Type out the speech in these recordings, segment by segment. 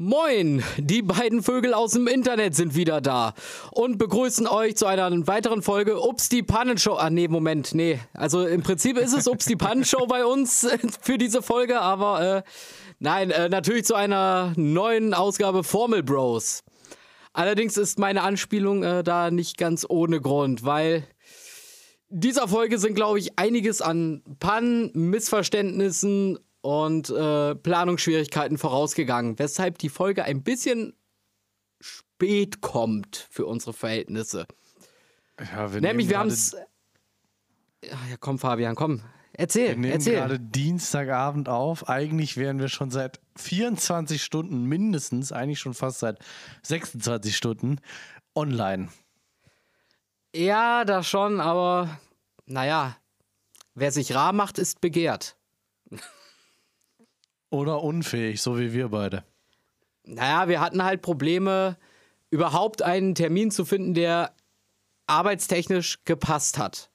Moin, die beiden Vögel aus dem Internet sind wieder da und begrüßen euch zu einer weiteren Folge Ups die Pannenshow. Ah nee, Moment, nee. Also im Prinzip ist es Ups die Pannenshow bei uns für diese Folge, aber äh, nein, äh, natürlich zu einer neuen Ausgabe Formel Bros. Allerdings ist meine Anspielung äh, da nicht ganz ohne Grund, weil dieser Folge sind, glaube ich, einiges an Pannen, Missverständnissen und äh, Planungsschwierigkeiten vorausgegangen, weshalb die Folge ein bisschen spät kommt für unsere Verhältnisse. Ja, wir Nämlich, wir haben es. Ja, komm, Fabian, komm. Erzähl, wir nehmen erzähl. gerade Dienstagabend auf. Eigentlich wären wir schon seit 24 Stunden mindestens, eigentlich schon fast seit 26 Stunden online. Ja, das schon, aber naja, wer sich rar macht, ist begehrt. Oder unfähig, so wie wir beide. Naja, wir hatten halt Probleme, überhaupt einen Termin zu finden, der arbeitstechnisch gepasst hat.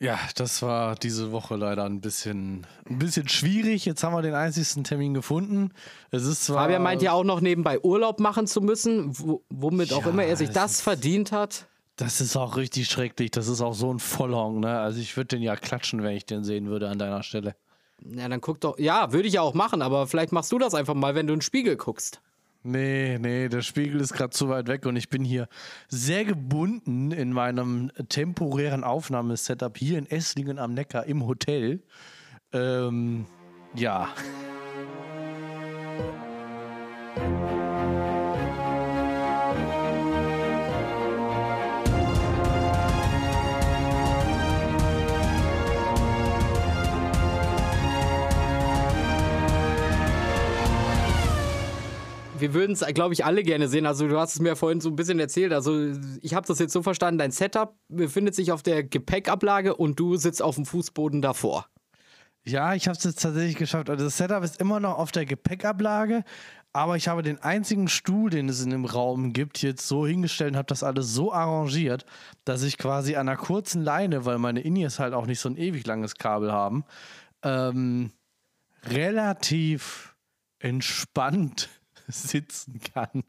Ja, das war diese Woche leider ein bisschen, ein bisschen schwierig. Jetzt haben wir den einzigsten Termin gefunden. Es ist zwar. Fabian meint ja auch noch nebenbei Urlaub machen zu müssen, womit auch Ja, immer er sich das verdient hat. Das ist auch richtig schrecklich. Das ist auch so ein Vollhong, ne? Also ich würde den ja klatschen, wenn ich den sehen würde an deiner Stelle. Ja, dann guck doch. Ja, würde ich ja auch machen, aber vielleicht machst du das einfach mal, wenn du in den Spiegel guckst. Nee, nee, der Spiegel ist gerade zu weit weg und ich bin hier sehr gebunden in meinem temporären Aufnahmesetup hier in Esslingen am Neckar im Hotel. Ähm, ja. Wir würden es, glaube ich, alle gerne sehen. Also du hast es mir vorhin so ein bisschen erzählt. Also ich habe das jetzt so verstanden, dein Setup befindet sich auf der Gepäckablage und du sitzt auf dem Fußboden davor. Ja, ich habe es jetzt tatsächlich geschafft. Also das Setup ist immer noch auf der Gepäckablage, aber ich habe den einzigen Stuhl, den es in dem Raum gibt, jetzt so hingestellt und habe das alles so arrangiert, dass ich quasi an einer kurzen Leine, weil meine Inies halt auch nicht so ein ewig langes Kabel haben, ähm, relativ entspannt sitzen kann.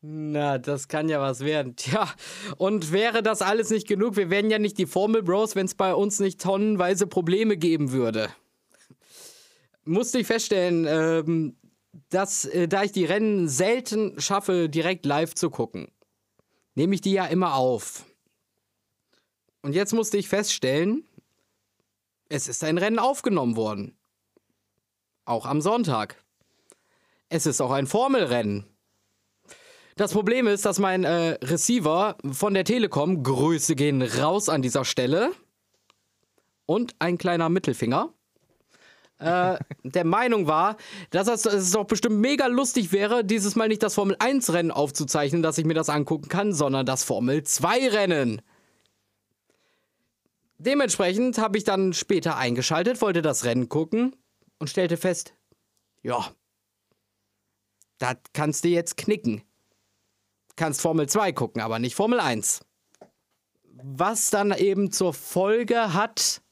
Na, das kann ja was werden. Tja, und wäre das alles nicht genug, wir wären ja nicht die Formel Bros, wenn es bei uns nicht tonnenweise Probleme geben würde. Musste ich feststellen, ähm, dass, äh, da ich die Rennen selten schaffe, direkt live zu gucken, nehme ich die ja immer auf. Und jetzt musste ich feststellen, es ist ein Rennen aufgenommen worden. Auch am Sonntag. Es ist auch ein Formelrennen. Das Problem ist, dass mein äh, Receiver von der Telekom, Grüße gehen raus an dieser Stelle, und ein kleiner Mittelfinger, äh, der Meinung war, dass es, dass es doch bestimmt mega lustig wäre, dieses Mal nicht das Formel 1 Rennen aufzuzeichnen, dass ich mir das angucken kann, sondern das Formel 2 Rennen. Dementsprechend habe ich dann später eingeschaltet, wollte das Rennen gucken und stellte fest, ja, das kannst du jetzt knicken. Kannst Formel 2 gucken, aber nicht Formel 1. Was dann eben zur Folge hat,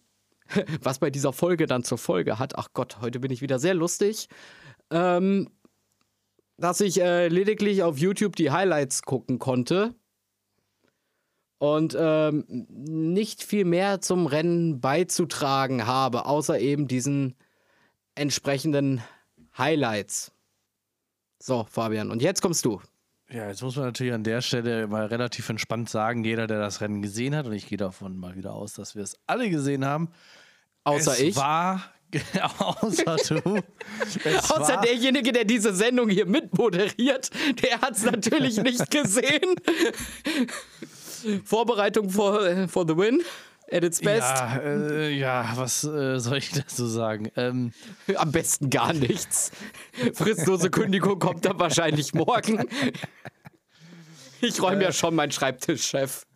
was bei dieser Folge dann zur Folge hat, ach Gott, heute bin ich wieder sehr lustig, ähm, dass ich äh, lediglich auf YouTube die Highlights gucken konnte und ähm, nicht viel mehr zum Rennen beizutragen habe, außer eben diesen entsprechenden Highlights. So, Fabian, und jetzt kommst du. Ja, jetzt muss man natürlich an der Stelle mal relativ entspannt sagen, jeder, der das Rennen gesehen hat, und ich gehe davon mal wieder aus, dass wir es alle gesehen haben, Außer es ich. war, außer du, es Außer war, derjenige, der diese Sendung hier mitmoderiert, der hat es natürlich nicht gesehen. Vorbereitung for, for the win. At its best. Ja, äh, ja, was äh, soll ich dazu sagen? Ähm, Am besten gar nichts. Fristlose Kündigung kommt dann wahrscheinlich morgen. Ich räume ja schon meinen Schreibtischchef.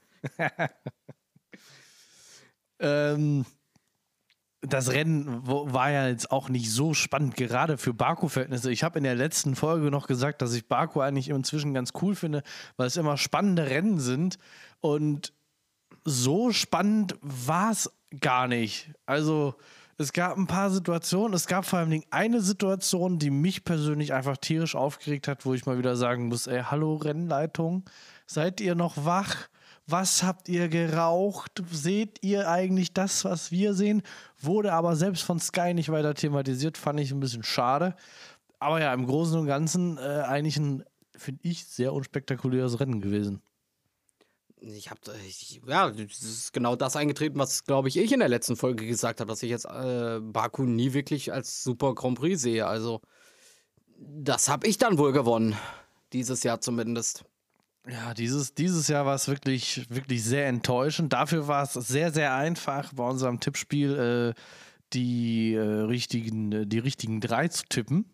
ähm, das Rennen war ja jetzt auch nicht so spannend, gerade für Baku-Verhältnisse. Ich habe in der letzten Folge noch gesagt, dass ich Baku eigentlich inzwischen ganz cool finde, weil es immer spannende Rennen sind. Und so spannend war es gar nicht. Also Es gab ein paar Situationen, es gab vor allem eine Situation, die mich persönlich einfach tierisch aufgeregt hat, wo ich mal wieder sagen muss, ey, hallo Rennleitung, seid ihr noch wach? Was habt ihr geraucht? Seht ihr eigentlich das, was wir sehen? Wurde aber selbst von Sky nicht weiter thematisiert, fand ich ein bisschen schade. Aber ja, im Großen und Ganzen äh, eigentlich ein, finde ich, sehr unspektakuläres Rennen gewesen. Ich habe, ja, das ist genau das eingetreten, was, glaube ich, ich in der letzten Folge gesagt habe, dass ich jetzt äh, Baku nie wirklich als Super Grand Prix sehe. Also, das habe ich dann wohl gewonnen. Dieses Jahr zumindest. Ja, dieses, dieses Jahr war es wirklich, wirklich sehr enttäuschend. Dafür war es sehr, sehr einfach bei unserem Tippspiel äh, die, äh, richtigen, die richtigen drei zu tippen.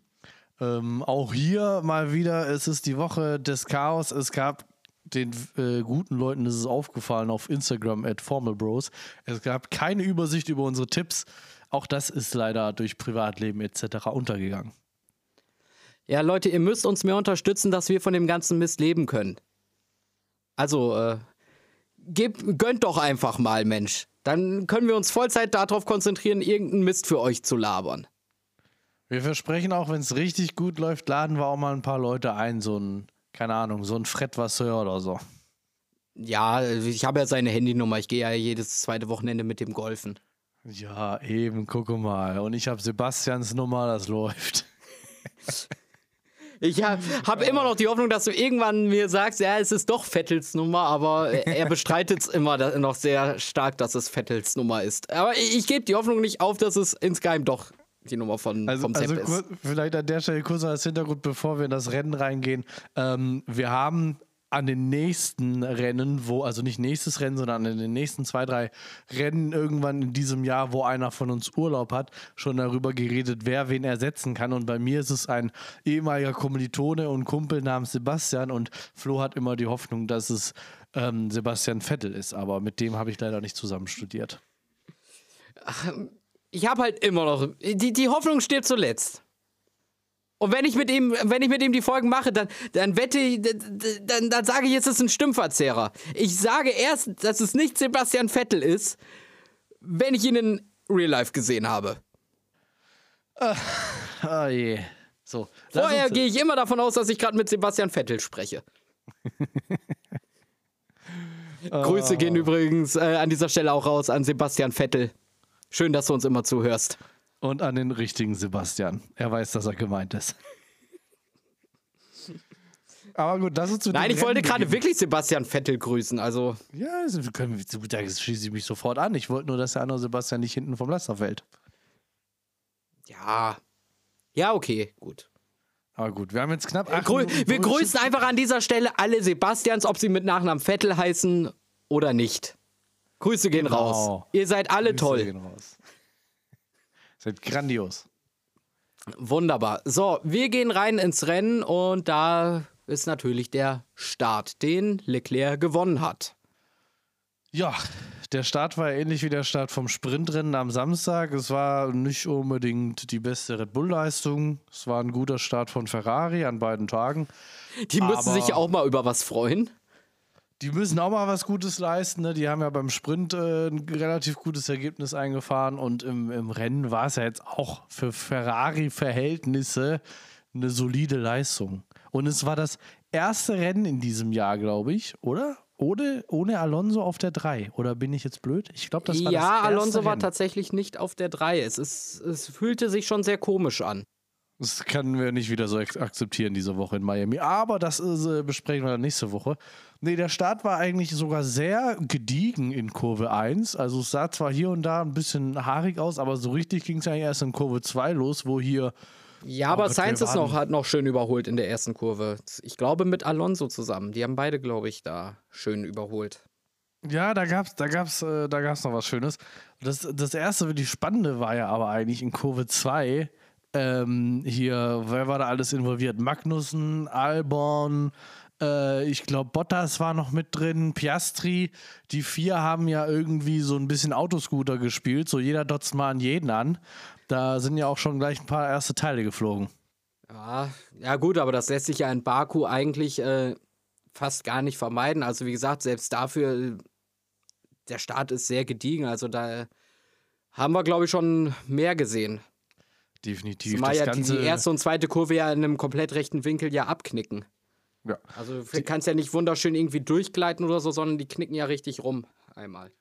Ähm, auch hier mal wieder, es ist die Woche des Chaos. Es gab den äh, guten Leuten ist es aufgefallen auf Instagram at Formalbros. Es gab keine Übersicht über unsere Tipps. Auch das ist leider durch Privatleben etc. untergegangen. Ja, Leute, ihr müsst uns mehr unterstützen, dass wir von dem ganzen Mist leben können. Also, äh, gebt, gönnt doch einfach mal, Mensch. Dann können wir uns Vollzeit darauf konzentrieren, irgendeinen Mist für euch zu labern. Wir versprechen auch, wenn es richtig gut läuft, laden wir auch mal ein paar Leute ein, so ein, keine Ahnung, so ein Fred-Vasseur oder so. Ja, ich habe ja seine Handynummer. Ich gehe ja jedes zweite Wochenende mit dem golfen. Ja, eben, gucke mal. Und ich habe Sebastians Nummer, das läuft. Ich habe hab immer noch die Hoffnung, dass du irgendwann mir sagst, ja, es ist doch Vettels Nummer, aber er bestreitet es immer noch sehr stark, dass es Vettels Nummer ist. Aber ich, ich gebe die Hoffnung nicht auf, dass es insgeheim doch die Nummer von, also, vom also Sepp kur- ist. vielleicht an der Stelle kurz als Hintergrund, bevor wir in das Rennen reingehen. Ähm, wir haben an den nächsten Rennen, wo, also nicht nächstes Rennen, sondern an den nächsten zwei, drei Rennen irgendwann in diesem Jahr, wo einer von uns Urlaub hat, schon darüber geredet, wer wen ersetzen kann. Und bei mir ist es ein ehemaliger Kommilitone und Kumpel namens Sebastian und Flo hat immer die Hoffnung, dass es ähm, Sebastian Vettel ist, aber mit dem habe ich leider nicht zusammen studiert. Ich habe halt immer noch. Die, die Hoffnung stirbt zuletzt. Und wenn ich mit ihm, wenn ich mit ihm die Folgen mache, dann, dann wette ich, dann, dann sage ich, es ist ein Stimmverzehrer. Ich sage erst, dass es nicht Sebastian Vettel ist, wenn ich ihn in Real Life gesehen habe. Ah je. So, Vorher gehe ich immer davon aus, dass ich gerade mit Sebastian Vettel spreche. Grüße gehen übrigens äh, an dieser Stelle auch raus an Sebastian Vettel. Schön, dass du uns immer zuhörst. Und an den richtigen Sebastian. Er weiß, dass er gemeint ist. Aber gut, das ist zu Nein, ich wollte gerade wirklich Sebastian Vettel grüßen. Also, Ja, also können, da schließe ich mich sofort an. Ich wollte nur, dass der andere Sebastian nicht hinten vom Laster fällt. ja. Ja, okay, gut. Aber gut, wir haben jetzt knapp acht Grü Minuten wir grüßen einfach an dieser Stelle alle Sebastians, ob sie mit Nachnamen Vettel heißen oder nicht. Grüße gehen Genau. raus. Ihr seid alle Grüße toll. gehen raus. Seid grandios. Wunderbar. So, wir gehen rein ins Rennen und da ist natürlich der Start, den Leclerc gewonnen hat. Ja, der Start war ähnlich wie der Start vom Sprintrennen am Samstag. Es war nicht unbedingt die beste Red Bull-Leistung. Es war ein guter Start von Ferrari an beiden Tagen. Die müssen sich ja auch mal über was freuen. Die müssen auch mal was Gutes leisten. Ne? Die haben ja beim Sprint äh, ein relativ gutes Ergebnis eingefahren und im, im Rennen war es ja jetzt auch für Ferrari-Verhältnisse eine solide Leistung. Und es war das erste Rennen in diesem Jahr, glaube ich, oder? Ohne, ohne Alonso auf der 3. Oder bin ich jetzt blöd? Ich glaube, das war das ja, erste Alonso war Rennen. tatsächlich nicht auf der 3. Es, ist, es fühlte sich schon sehr komisch an. Das können wir nicht wieder so ak- akzeptieren diese Woche in Miami. Aber das ist, äh, besprechen wir dann nächste Woche. Nee, der Start war eigentlich sogar sehr gediegen in Kurve 1. Also es sah zwar hier und da ein bisschen haarig aus, aber so richtig ging es eigentlich erst in Kurve 2 los, wo hier. Ja, aber Gott, Sainz ist noch, hat noch schön überholt in der ersten Kurve. Ich glaube mit Alonso zusammen. Die haben beide, glaube ich, da schön überholt. Ja, da gab's, da gab's, äh, da gab's noch was Schönes. Das, das erste, wirklich Spannende war ja aber eigentlich in Kurve 2. Ähm, hier, wer war da alles involviert? Magnussen, Albon, äh, ich glaube Bottas war noch mit drin, Piastri. Die vier haben ja irgendwie so ein bisschen Autoscooter gespielt, so jeder dotzt mal an jeden an. Da sind ja auch schon gleich ein paar erste Teile geflogen. Ja, ja gut, aber das lässt sich ja in Baku eigentlich äh, fast gar nicht vermeiden. Also wie gesagt, selbst dafür, äh, der Start ist sehr gediegen. Also da haben wir, glaube ich, schon mehr gesehen. Definitiv. Zumal das ja die, Ganze, die erste und zweite Kurve ja in einem komplett rechten Winkel ja abknicken. ja. Also du kannst ja nicht wunderschön irgendwie durchgleiten oder so, sondern die knicken ja richtig rum einmal.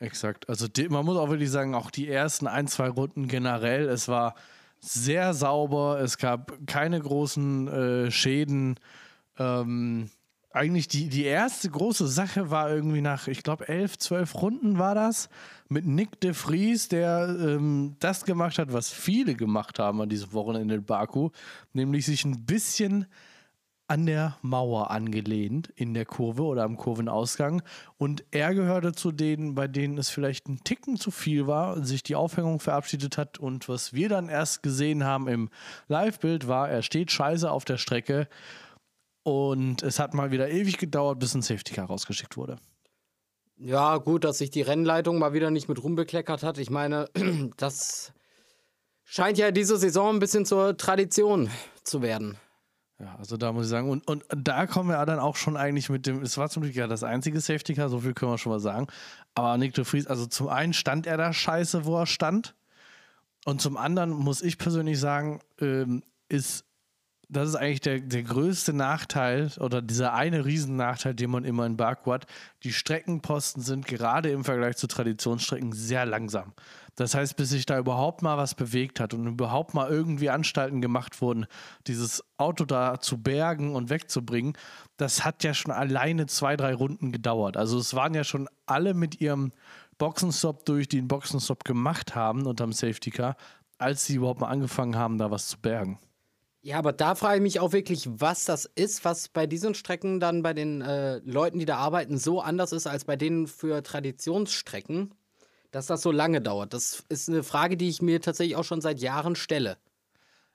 Exakt. Also die, man muss auch wirklich sagen, auch die ersten ein, zwei Runden generell, es war sehr sauber, es gab keine großen äh, Schäden. Ähm, eigentlich die, die erste große Sache war irgendwie nach, ich glaube, elf, zwölf Runden war das, mit Nick de Vries, der ähm, das gemacht hat, was viele gemacht haben an diesem Wochenende in Baku, nämlich sich ein bisschen an der Mauer angelehnt in der Kurve oder am Kurvenausgang. Und er gehörte zu denen, bei denen es vielleicht ein Ticken zu viel war, sich die Aufhängung verabschiedet hat. Und was wir dann erst gesehen haben im Live-Bild war, er steht scheiße auf der Strecke. Und es hat mal wieder ewig gedauert, bis ein Safety Car rausgeschickt wurde. Ja, gut, dass sich die Rennleitung mal wieder nicht mit rumbekleckert hat. Ich meine, das scheint ja diese Saison ein bisschen zur Tradition zu werden. Ja, also da muss ich sagen, und, und da kommen wir dann auch schon eigentlich mit dem, es war zum Glück ja das einzige Safety Car, so viel können wir schon mal sagen. Aber Nick de Vries, also zum einen stand er da scheiße, wo er stand. Und zum anderen muss ich persönlich sagen, ähm, ist, das ist eigentlich der, der größte Nachteil oder dieser eine Riesennachteil, den man immer in Baku hat. Die Streckenposten sind gerade im Vergleich zu Traditionsstrecken sehr langsam. Das heißt, bis sich da überhaupt mal was bewegt hat und überhaupt mal irgendwie Anstalten gemacht wurden, dieses Auto da zu bergen und wegzubringen, das hat ja schon alleine zwei, drei Runden gedauert. Also es waren ja schon alle mit ihrem Boxenstopp durch, die einen Boxenstopp gemacht haben unterm Safety Car, als sie überhaupt mal angefangen haben, da was zu bergen. Ja, aber da frage ich mich auch wirklich, was das ist, was bei diesen Strecken dann bei den äh, Leuten, die da arbeiten, so anders ist als bei denen für Traditionsstrecken, dass das so lange dauert. Das ist eine Frage, die ich mir tatsächlich auch schon seit Jahren stelle.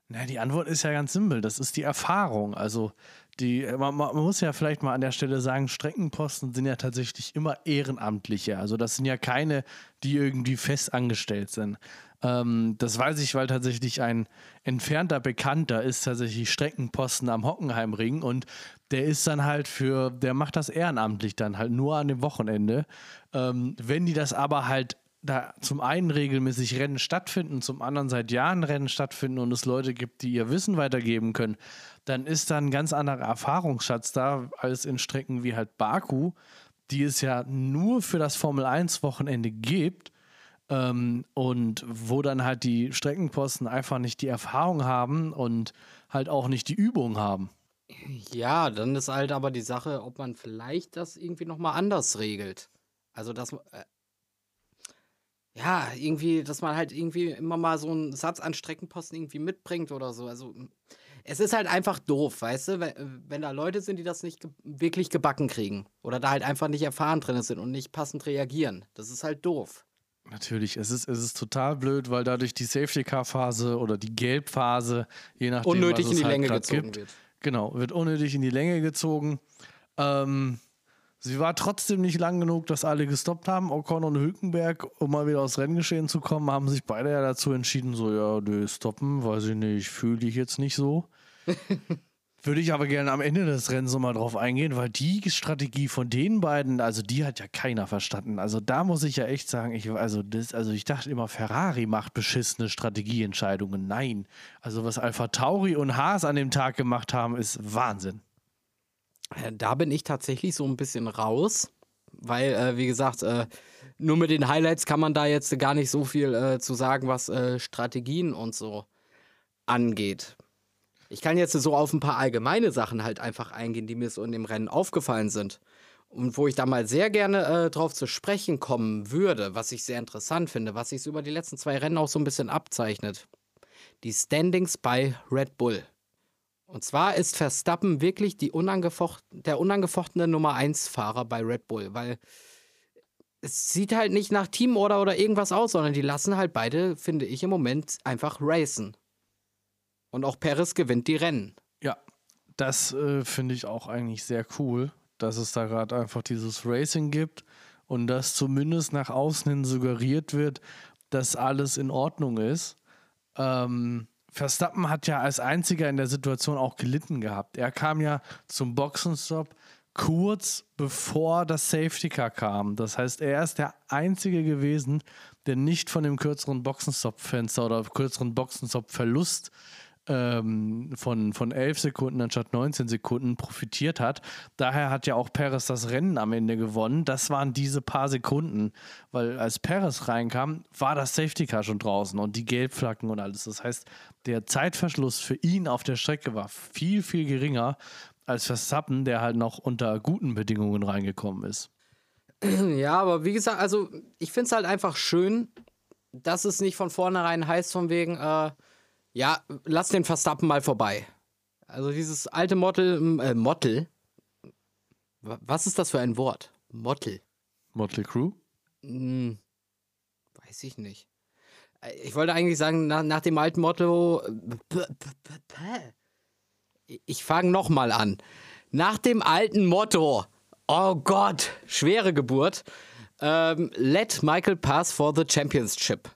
Na, die Antwort ist ja ganz simpel. Das ist die Erfahrung. Also, die, man, man muss ja vielleicht mal an der Stelle sagen, Streckenposten sind ja tatsächlich immer Ehrenamtliche. Also, das sind ja keine, die irgendwie fest angestellt sind. Ähm, das weiß ich, weil tatsächlich ein entfernter Bekannter ist tatsächlich Streckenposten am Hockenheimring und der ist dann halt für, der macht das ehrenamtlich dann halt nur an dem Wochenende. Ähm, wenn die das aber halt da zum einen regelmäßig Rennen stattfinden, zum anderen seit Jahren Rennen stattfinden und es Leute gibt, die ihr Wissen weitergeben können, dann ist da ein ganz anderer Erfahrungsschatz da als in Strecken wie halt Baku, die es ja nur für das Formel 1 Wochenende gibt ähm, und wo dann halt die Streckenposten einfach nicht die Erfahrung haben und halt auch nicht die Übung haben. Ja, dann ist halt aber die Sache, ob man vielleicht das irgendwie nochmal anders regelt. Also, dass äh, ja, irgendwie, dass man halt irgendwie immer mal so einen Satz an Streckenposten irgendwie mitbringt oder so. Also, es ist halt einfach doof, weißt du, wenn, wenn da Leute sind, die das nicht ge wirklich gebacken kriegen oder da halt einfach nicht erfahren drin sind und nicht passend reagieren. Das ist halt doof. Natürlich, es ist, es ist total blöd, weil dadurch die Safety-Car-Phase oder die Gelbphase, je nachdem, Unnötig was in es die halt Länge gezogen gibt, wird. Genau, wird unnötig in die Länge gezogen. Ähm, sie war trotzdem nicht lang genug, dass alle gestoppt haben. Ocon und Hülkenberg, um mal wieder aus Renngeschehen zu kommen, haben sich beide ja dazu entschieden, so, ja, nö, stoppen, weiß ich nicht, fühle ich jetzt nicht so. Würde ich aber gerne am Ende des Rennens nochmal drauf eingehen, weil die Strategie von den beiden, also die hat ja keiner verstanden. Also da muss ich ja echt sagen, ich, also, das, also ich dachte immer, Ferrari macht beschissene Strategieentscheidungen. Nein. Also was Alpha Tauri und Haas an dem Tag gemacht haben, ist Wahnsinn. Äh, Da bin ich tatsächlich so ein bisschen raus, weil, äh, wie gesagt, äh, nur mit den Highlights kann man da jetzt gar nicht so viel äh, zu sagen, was äh, Strategien und so angeht. Ich kann jetzt so auf ein paar allgemeine Sachen halt einfach eingehen, die mir so in dem Rennen aufgefallen sind. Und wo ich da mal sehr gerne äh, drauf zu sprechen kommen würde, was ich sehr interessant finde, was sich über die letzten zwei Rennen auch so ein bisschen abzeichnet. Die Standings bei Red Bull. Und zwar ist Verstappen wirklich unangefocht der unangefochtene Nummer 1-Fahrer bei Red Bull, weil es sieht halt nicht nach Teamorder oder irgendwas aus, sondern die lassen halt beide, finde ich, im Moment einfach racen. Und auch Perez gewinnt die Rennen. Ja, das äh, finde ich auch eigentlich sehr cool, dass es da gerade einfach dieses Racing gibt und dass zumindest nach außen hin suggeriert wird, dass alles in Ordnung ist. Ähm, Verstappen hat ja als einziger in der Situation auch gelitten gehabt. Er kam ja zum Boxenstopp kurz bevor das Safety Car kam. Das heißt, er ist der Einzige gewesen, der nicht von dem kürzeren Boxenstopp-Fenster oder kürzeren Boxenstopp-Verlust ähm, von, von 11 Sekunden anstatt 19 Sekunden profitiert hat. Daher hat ja auch Perez das Rennen am Ende gewonnen. Das waren diese paar Sekunden, weil als Perez reinkam, war das Safety Car schon draußen und die Gelbflacken und alles. Das heißt, der Zeitverschluss für ihn auf der Strecke war viel, viel geringer als Verstappen, der halt noch unter guten Bedingungen reingekommen ist. Ja, aber wie gesagt, also ich finde es halt einfach schön, dass es nicht von vornherein heißt, von wegen, äh, ja, lass den Verstappen mal vorbei. Also dieses alte Mottel, äh, Mottel. Was ist das für ein Wort? Mottel. Motley Crew? Hm, weiß ich nicht. Äh, ich wollte eigentlich sagen, nach, nach dem alten Motto. Ich fange nochmal an. Nach dem alten Motto. Oh Gott, schwere Geburt. Ähm, let Michael pass for the championship.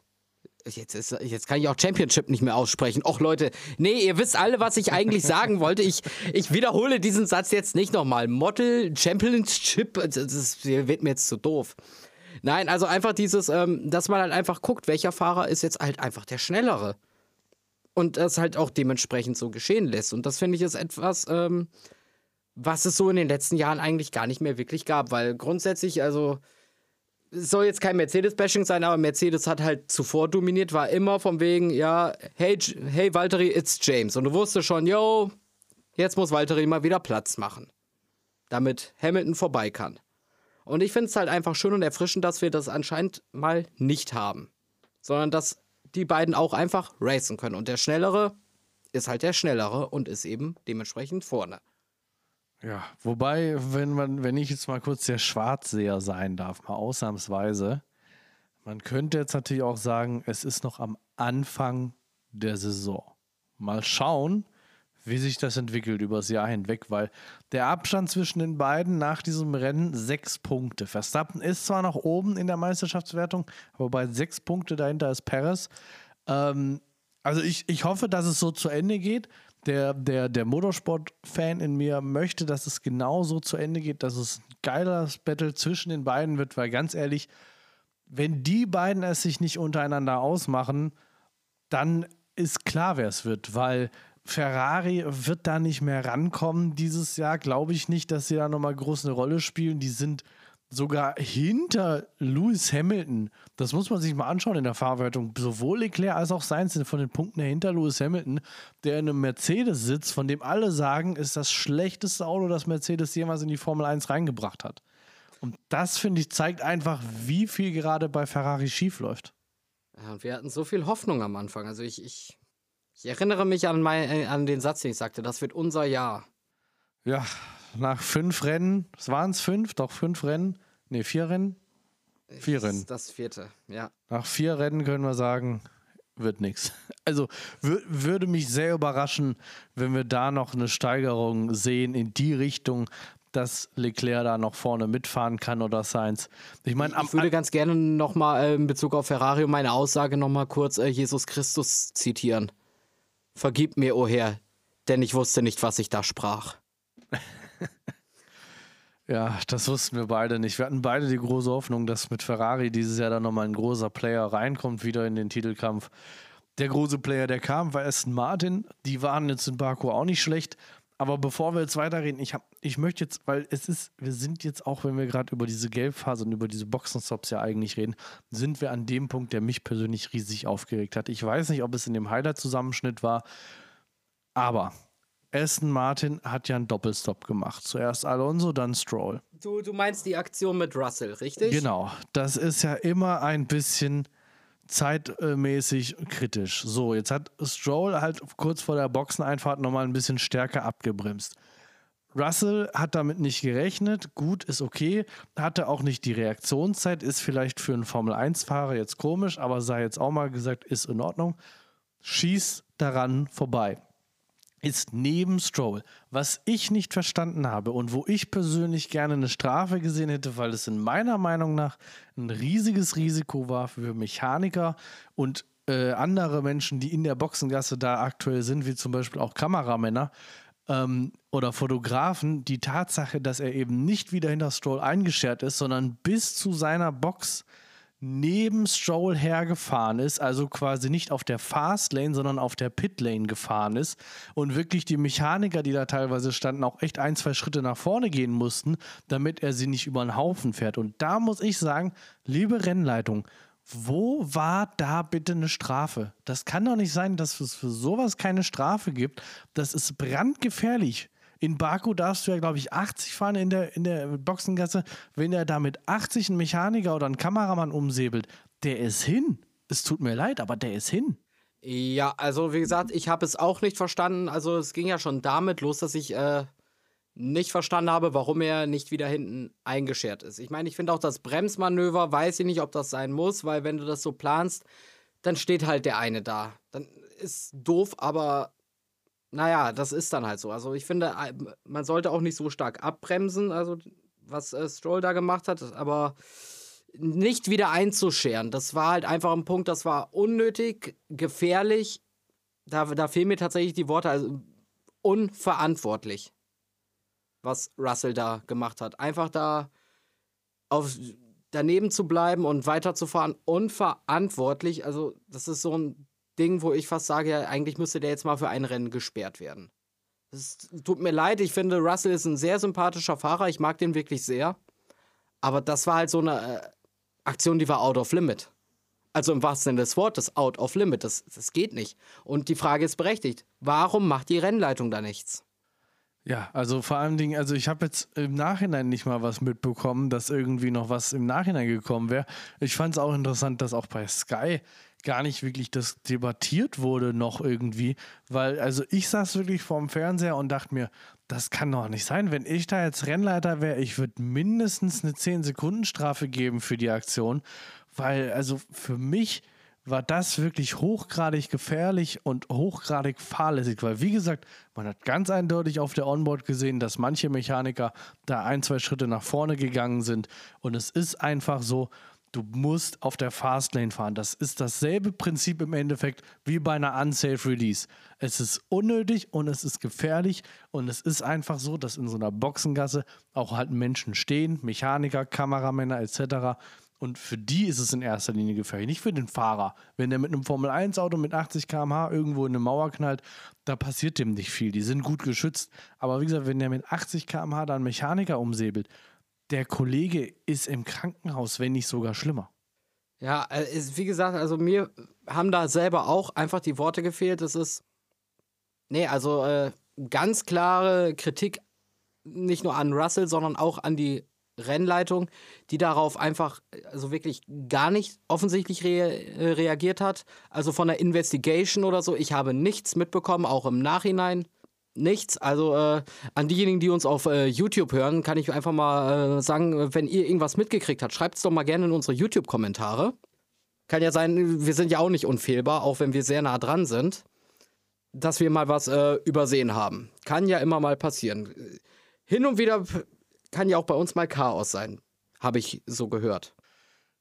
Jetzt, ist, jetzt kann ich auch Championship nicht mehr aussprechen. Och Leute, nee, ihr wisst alle, was ich eigentlich sagen wollte. Ich, ich wiederhole diesen Satz jetzt nicht nochmal. Model Championship, das wird mir jetzt zu doof. Nein, also einfach dieses, ähm, dass man halt einfach guckt, welcher Fahrer ist jetzt halt einfach der Schnellere. Und das halt auch dementsprechend so geschehen lässt. Und das finde ich ist etwas, ähm, was es so in den letzten Jahren eigentlich gar nicht mehr wirklich gab. Weil grundsätzlich, also soll jetzt kein Mercedes-Bashing sein, aber Mercedes hat halt zuvor dominiert, war immer von wegen, ja, hey, hey Valtteri, it's James. Und du wusstest schon, yo, jetzt muss Valtteri mal wieder Platz machen, damit Hamilton vorbei kann. Und ich finde es halt einfach schön und erfrischend, dass wir das anscheinend mal nicht haben, sondern dass die beiden auch einfach racen können. Und der Schnellere ist halt der Schnellere und ist eben dementsprechend vorne. Ja, wobei, wenn man, wenn ich jetzt mal kurz der Schwarzseher sein darf, mal ausnahmsweise, man könnte jetzt natürlich auch sagen, es ist noch am Anfang der Saison. Mal schauen, wie sich das entwickelt übers Jahr hinweg, weil der Abstand zwischen den beiden nach diesem Rennen sechs Punkte. Verstappen ist zwar noch oben in der Meisterschaftswertung, aber bei sechs Punkte dahinter ist Perez. Ähm, also ich, ich hoffe, dass es so zu Ende geht der, der, der Motorsport-Fan in mir möchte, dass es genauso zu Ende geht, dass es ein geiles Battle zwischen den beiden wird, weil ganz ehrlich, wenn die beiden es sich nicht untereinander ausmachen, dann ist klar, wer es wird, weil Ferrari wird da nicht mehr rankommen dieses Jahr. Glaube ich nicht, dass sie da nochmal groß eine Rolle spielen. Die sind sogar hinter Lewis Hamilton. Das muss man sich mal anschauen in der Fahrwertung. Sowohl Leclerc als auch Sainz sind von den Punkten her hinter Lewis Hamilton, der in einem Mercedes sitzt, von dem alle sagen, ist das schlechteste Auto, das Mercedes jemals in die Formel 1 reingebracht hat. Und das, finde ich, zeigt einfach, wie viel gerade bei Ferrari schief läuft. Ja, und wir hatten so viel Hoffnung am Anfang. Also ich, ich, ich erinnere mich an, mein, äh, an den Satz, den ich sagte, das wird unser Jahr. Ja, nach fünf Rennen, es waren es fünf, doch fünf Rennen, ne, vier Rennen? Vier Rennen. Das vierte, ja. Nach vier Rennen können wir sagen, wird nichts. Also würde mich sehr überraschen, wenn wir da noch eine Steigerung sehen in die Richtung, dass Leclerc da noch vorne mitfahren kann oder Sainz. Ich meine, ich würde ganz gerne nochmal äh, in Bezug auf Ferrari meine Aussage nochmal kurz äh, Jesus Christus zitieren. Vergib mir, o oh Herr, denn ich wusste nicht, was ich da sprach. Ja, das wussten wir beide nicht. Wir hatten beide die große Hoffnung, dass mit Ferrari dieses Jahr dann nochmal ein großer Player reinkommt, wieder in den Titelkampf. Der große Player, der kam, war Aston Martin. Die waren jetzt in Baku auch nicht schlecht. Aber bevor wir jetzt weiterreden, ich, hab, ich möchte jetzt, weil es ist, wir sind jetzt auch, wenn wir gerade über diese Gelbphase und über diese Boxenstops ja eigentlich reden, sind wir an dem Punkt, der mich persönlich riesig aufgeregt hat. Ich weiß nicht, ob es in dem Highlight-Zusammenschnitt war, aber Aston Martin hat ja einen Doppelstop gemacht. Zuerst Alonso, dann Stroll. Du, du meinst die Aktion mit Russell, richtig? Genau. Das ist ja immer ein bisschen zeitmäßig kritisch. So, jetzt hat Stroll halt kurz vor der Boxeneinfahrt nochmal ein bisschen stärker abgebremst. Russell hat damit nicht gerechnet. Gut, ist okay. Hatte auch nicht die Reaktionszeit. Ist vielleicht für einen Formel-1-Fahrer jetzt komisch, aber sei jetzt auch mal gesagt, ist in Ordnung. Schießt daran vorbei ist neben Stroll. Was ich nicht verstanden habe und wo ich persönlich gerne eine Strafe gesehen hätte, weil es in meiner Meinung nach ein riesiges Risiko war für Mechaniker und äh, andere Menschen, die in der Boxengasse da aktuell sind, wie zum Beispiel auch Kameramänner, ähm, oder Fotografen die Tatsache, dass er eben nicht wieder hinter Stroll eingeschert ist, sondern bis zu seiner Box neben Stroll hergefahren ist, also quasi nicht auf der Fastlane, sondern auf der Pitlane gefahren ist und wirklich die Mechaniker, die da teilweise standen, auch echt ein, zwei Schritte nach vorne gehen mussten, damit er sie nicht über den Haufen fährt. Und da muss ich sagen, liebe Rennleitung, wo war da bitte eine Strafe? Das kann doch nicht sein, dass es für sowas keine Strafe gibt. Das ist brandgefährlich. In Baku darfst du ja, glaube ich, 80 fahren in der, in der Boxengasse. Wenn er da mit 80 einen Mechaniker oder einen Kameramann umsäbelt, der ist hin. Es tut mir leid, aber der ist hin. Ja, also wie gesagt, ich habe es auch nicht verstanden. Also es ging ja schon damit los, dass ich äh, nicht verstanden habe, warum er nicht wieder hinten eingeschert ist. Ich meine, ich finde auch das Bremsmanöver, weiß ich nicht, ob das sein muss, weil wenn du das so planst, dann steht halt der eine da. Dann ist doof, aber naja, das ist dann halt so. Also ich finde, man sollte auch nicht so stark abbremsen, also was äh, Stroll da gemacht hat, aber nicht wieder einzuscheren. Das war halt einfach ein Punkt, das war unnötig, gefährlich. Da, da fehlen mir tatsächlich die Worte, also unverantwortlich was Russell da gemacht hat. Einfach da auf, daneben zu bleiben und weiterzufahren, unverantwortlich. Also, das ist so ein Ding, wo ich fast sage, ja, eigentlich müsste der jetzt mal für ein Rennen gesperrt werden. Es tut mir leid, ich finde, Russell ist ein sehr sympathischer Fahrer, ich mag den wirklich sehr. Aber das war halt so eine äh, Aktion, die war out of limit. Also im wahrsten Sinne des Wortes, out of limit. Das, das geht nicht. Und die Frage ist berechtigt: Warum macht die Rennleitung da nichts? Ja, also vor allen Dingen, also ich habe jetzt im Nachhinein nicht mal was mitbekommen, dass irgendwie noch was im Nachhinein gekommen wäre. Ich fand es auch interessant, dass auch bei Sky gar nicht wirklich das debattiert wurde noch irgendwie, weil also ich saß wirklich vorm Fernseher und dachte mir, das kann doch nicht sein. Wenn ich da jetzt Rennleiter wäre, ich würde mindestens eine 10-Sekunden-Strafe geben für die Aktion, weil also für mich war das wirklich hochgradig gefährlich und hochgradig fahrlässig, weil wie gesagt, man hat ganz eindeutig auf der Onboard gesehen, dass manche Mechaniker da ein, zwei Schritte nach vorne gegangen sind und es ist einfach so, du musst auf der Fastlane fahren. Das ist dasselbe Prinzip im Endeffekt wie bei einer Unsafe Release. Es ist unnötig und es ist gefährlich und es ist einfach so, dass in so einer Boxengasse auch halt Menschen stehen, Mechaniker, Kameramänner etc., und für die ist es in erster Linie gefährlich, nicht für den Fahrer. Wenn der mit einem Formel-1-Auto mit 80 km/h irgendwo in eine Mauer knallt, da passiert dem nicht viel. Die sind gut geschützt. Aber wie gesagt, wenn der mit 80 km/h dann Mechaniker umsäbelt, der Kollege ist im Krankenhaus, wenn nicht sogar schlimmer. Ja, äh, wie gesagt, also mir haben da selber auch einfach die Worte gefehlt. Das ist, nee, also äh, ganz klare Kritik nicht nur an Russell, sondern auch an die Rennleitung, die darauf einfach, also wirklich gar nicht offensichtlich rea äh, reagiert hat. Also von der Investigation oder so, ich habe nichts mitbekommen, auch im Nachhinein nichts. Also äh, an diejenigen, die uns auf äh, YouTube hören, kann ich einfach mal äh, sagen, wenn ihr irgendwas mitgekriegt habt, schreibt es doch mal gerne in unsere YouTube-Kommentare. Kann ja sein, wir sind ja auch nicht unfehlbar, auch wenn wir sehr nah dran sind, dass wir mal was äh, übersehen haben. Kann ja immer mal passieren. Hin und wieder kann ja auch bei uns mal Chaos sein. Habe ich so gehört.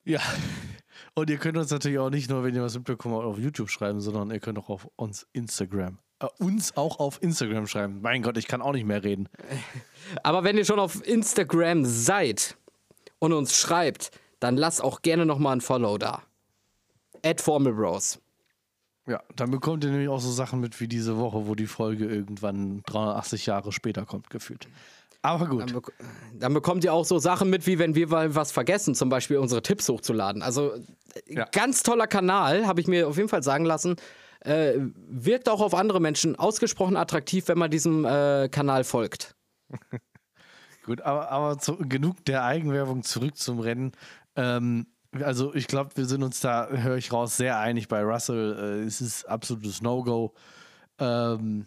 Ja. Und ihr könnt uns natürlich auch nicht nur, wenn ihr was mitbekommen habt, auf YouTube schreiben, sondern ihr könnt auch auf uns Instagram. Äh, uns auch auf Instagram schreiben. Mein Gott, ich kann auch nicht mehr reden. Aber wenn ihr schon auf Instagram seid und uns schreibt, dann lasst auch gerne nochmal ein Follow da. At Formel Bros. Ja, dann bekommt ihr nämlich auch so Sachen mit wie diese Woche, wo die Folge irgendwann 380 Jahre später kommt, gefühlt. Aber gut. Dann, be dann, bekommt ihr auch so Sachen mit, wie wenn wir was vergessen, zum Beispiel unsere Tipps hochzuladen. Also ja. ganz toller Kanal, habe ich mir auf jeden Fall sagen lassen. Äh, wirkt auch auf andere Menschen ausgesprochen attraktiv, wenn man diesem äh, Kanal folgt. Gut, aber, aber zu, genug der Eigenwerbung zurück zum Rennen. Ähm, also ich glaube, wir sind uns da, höre ich raus, sehr einig bei Russell. Äh, es ist absolutes No-Go. Ähm,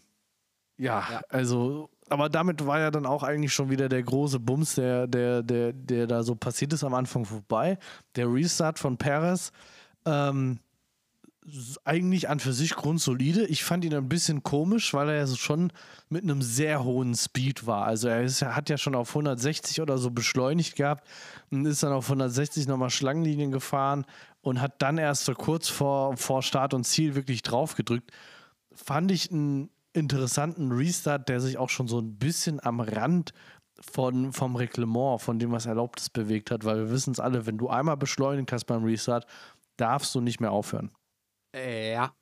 ja, ja, also aber damit war ja dann auch eigentlich schon wieder der große Bums, der, der, der, der da so passiert ist am Anfang vorbei. Der Restart von Perez. Ähm, eigentlich an für sich grundsolide. Ich fand ihn ein bisschen komisch, weil er ja schon mit einem sehr hohen Speed war. Also er, ist, er hat ja schon auf 160 oder so beschleunigt gehabt und ist dann auf 160 nochmal Schlangenlinien gefahren und hat dann erst so kurz vor, vor Start und Ziel wirklich drauf gedrückt. Fand ich ein interessanten Restart, der sich auch schon so ein bisschen am Rand von, vom Reglement, von dem was erlaubt ist, bewegt hat, weil wir wissen es alle, wenn du einmal beschleunigt hast beim Restart, darfst du nicht mehr aufhören. Ja.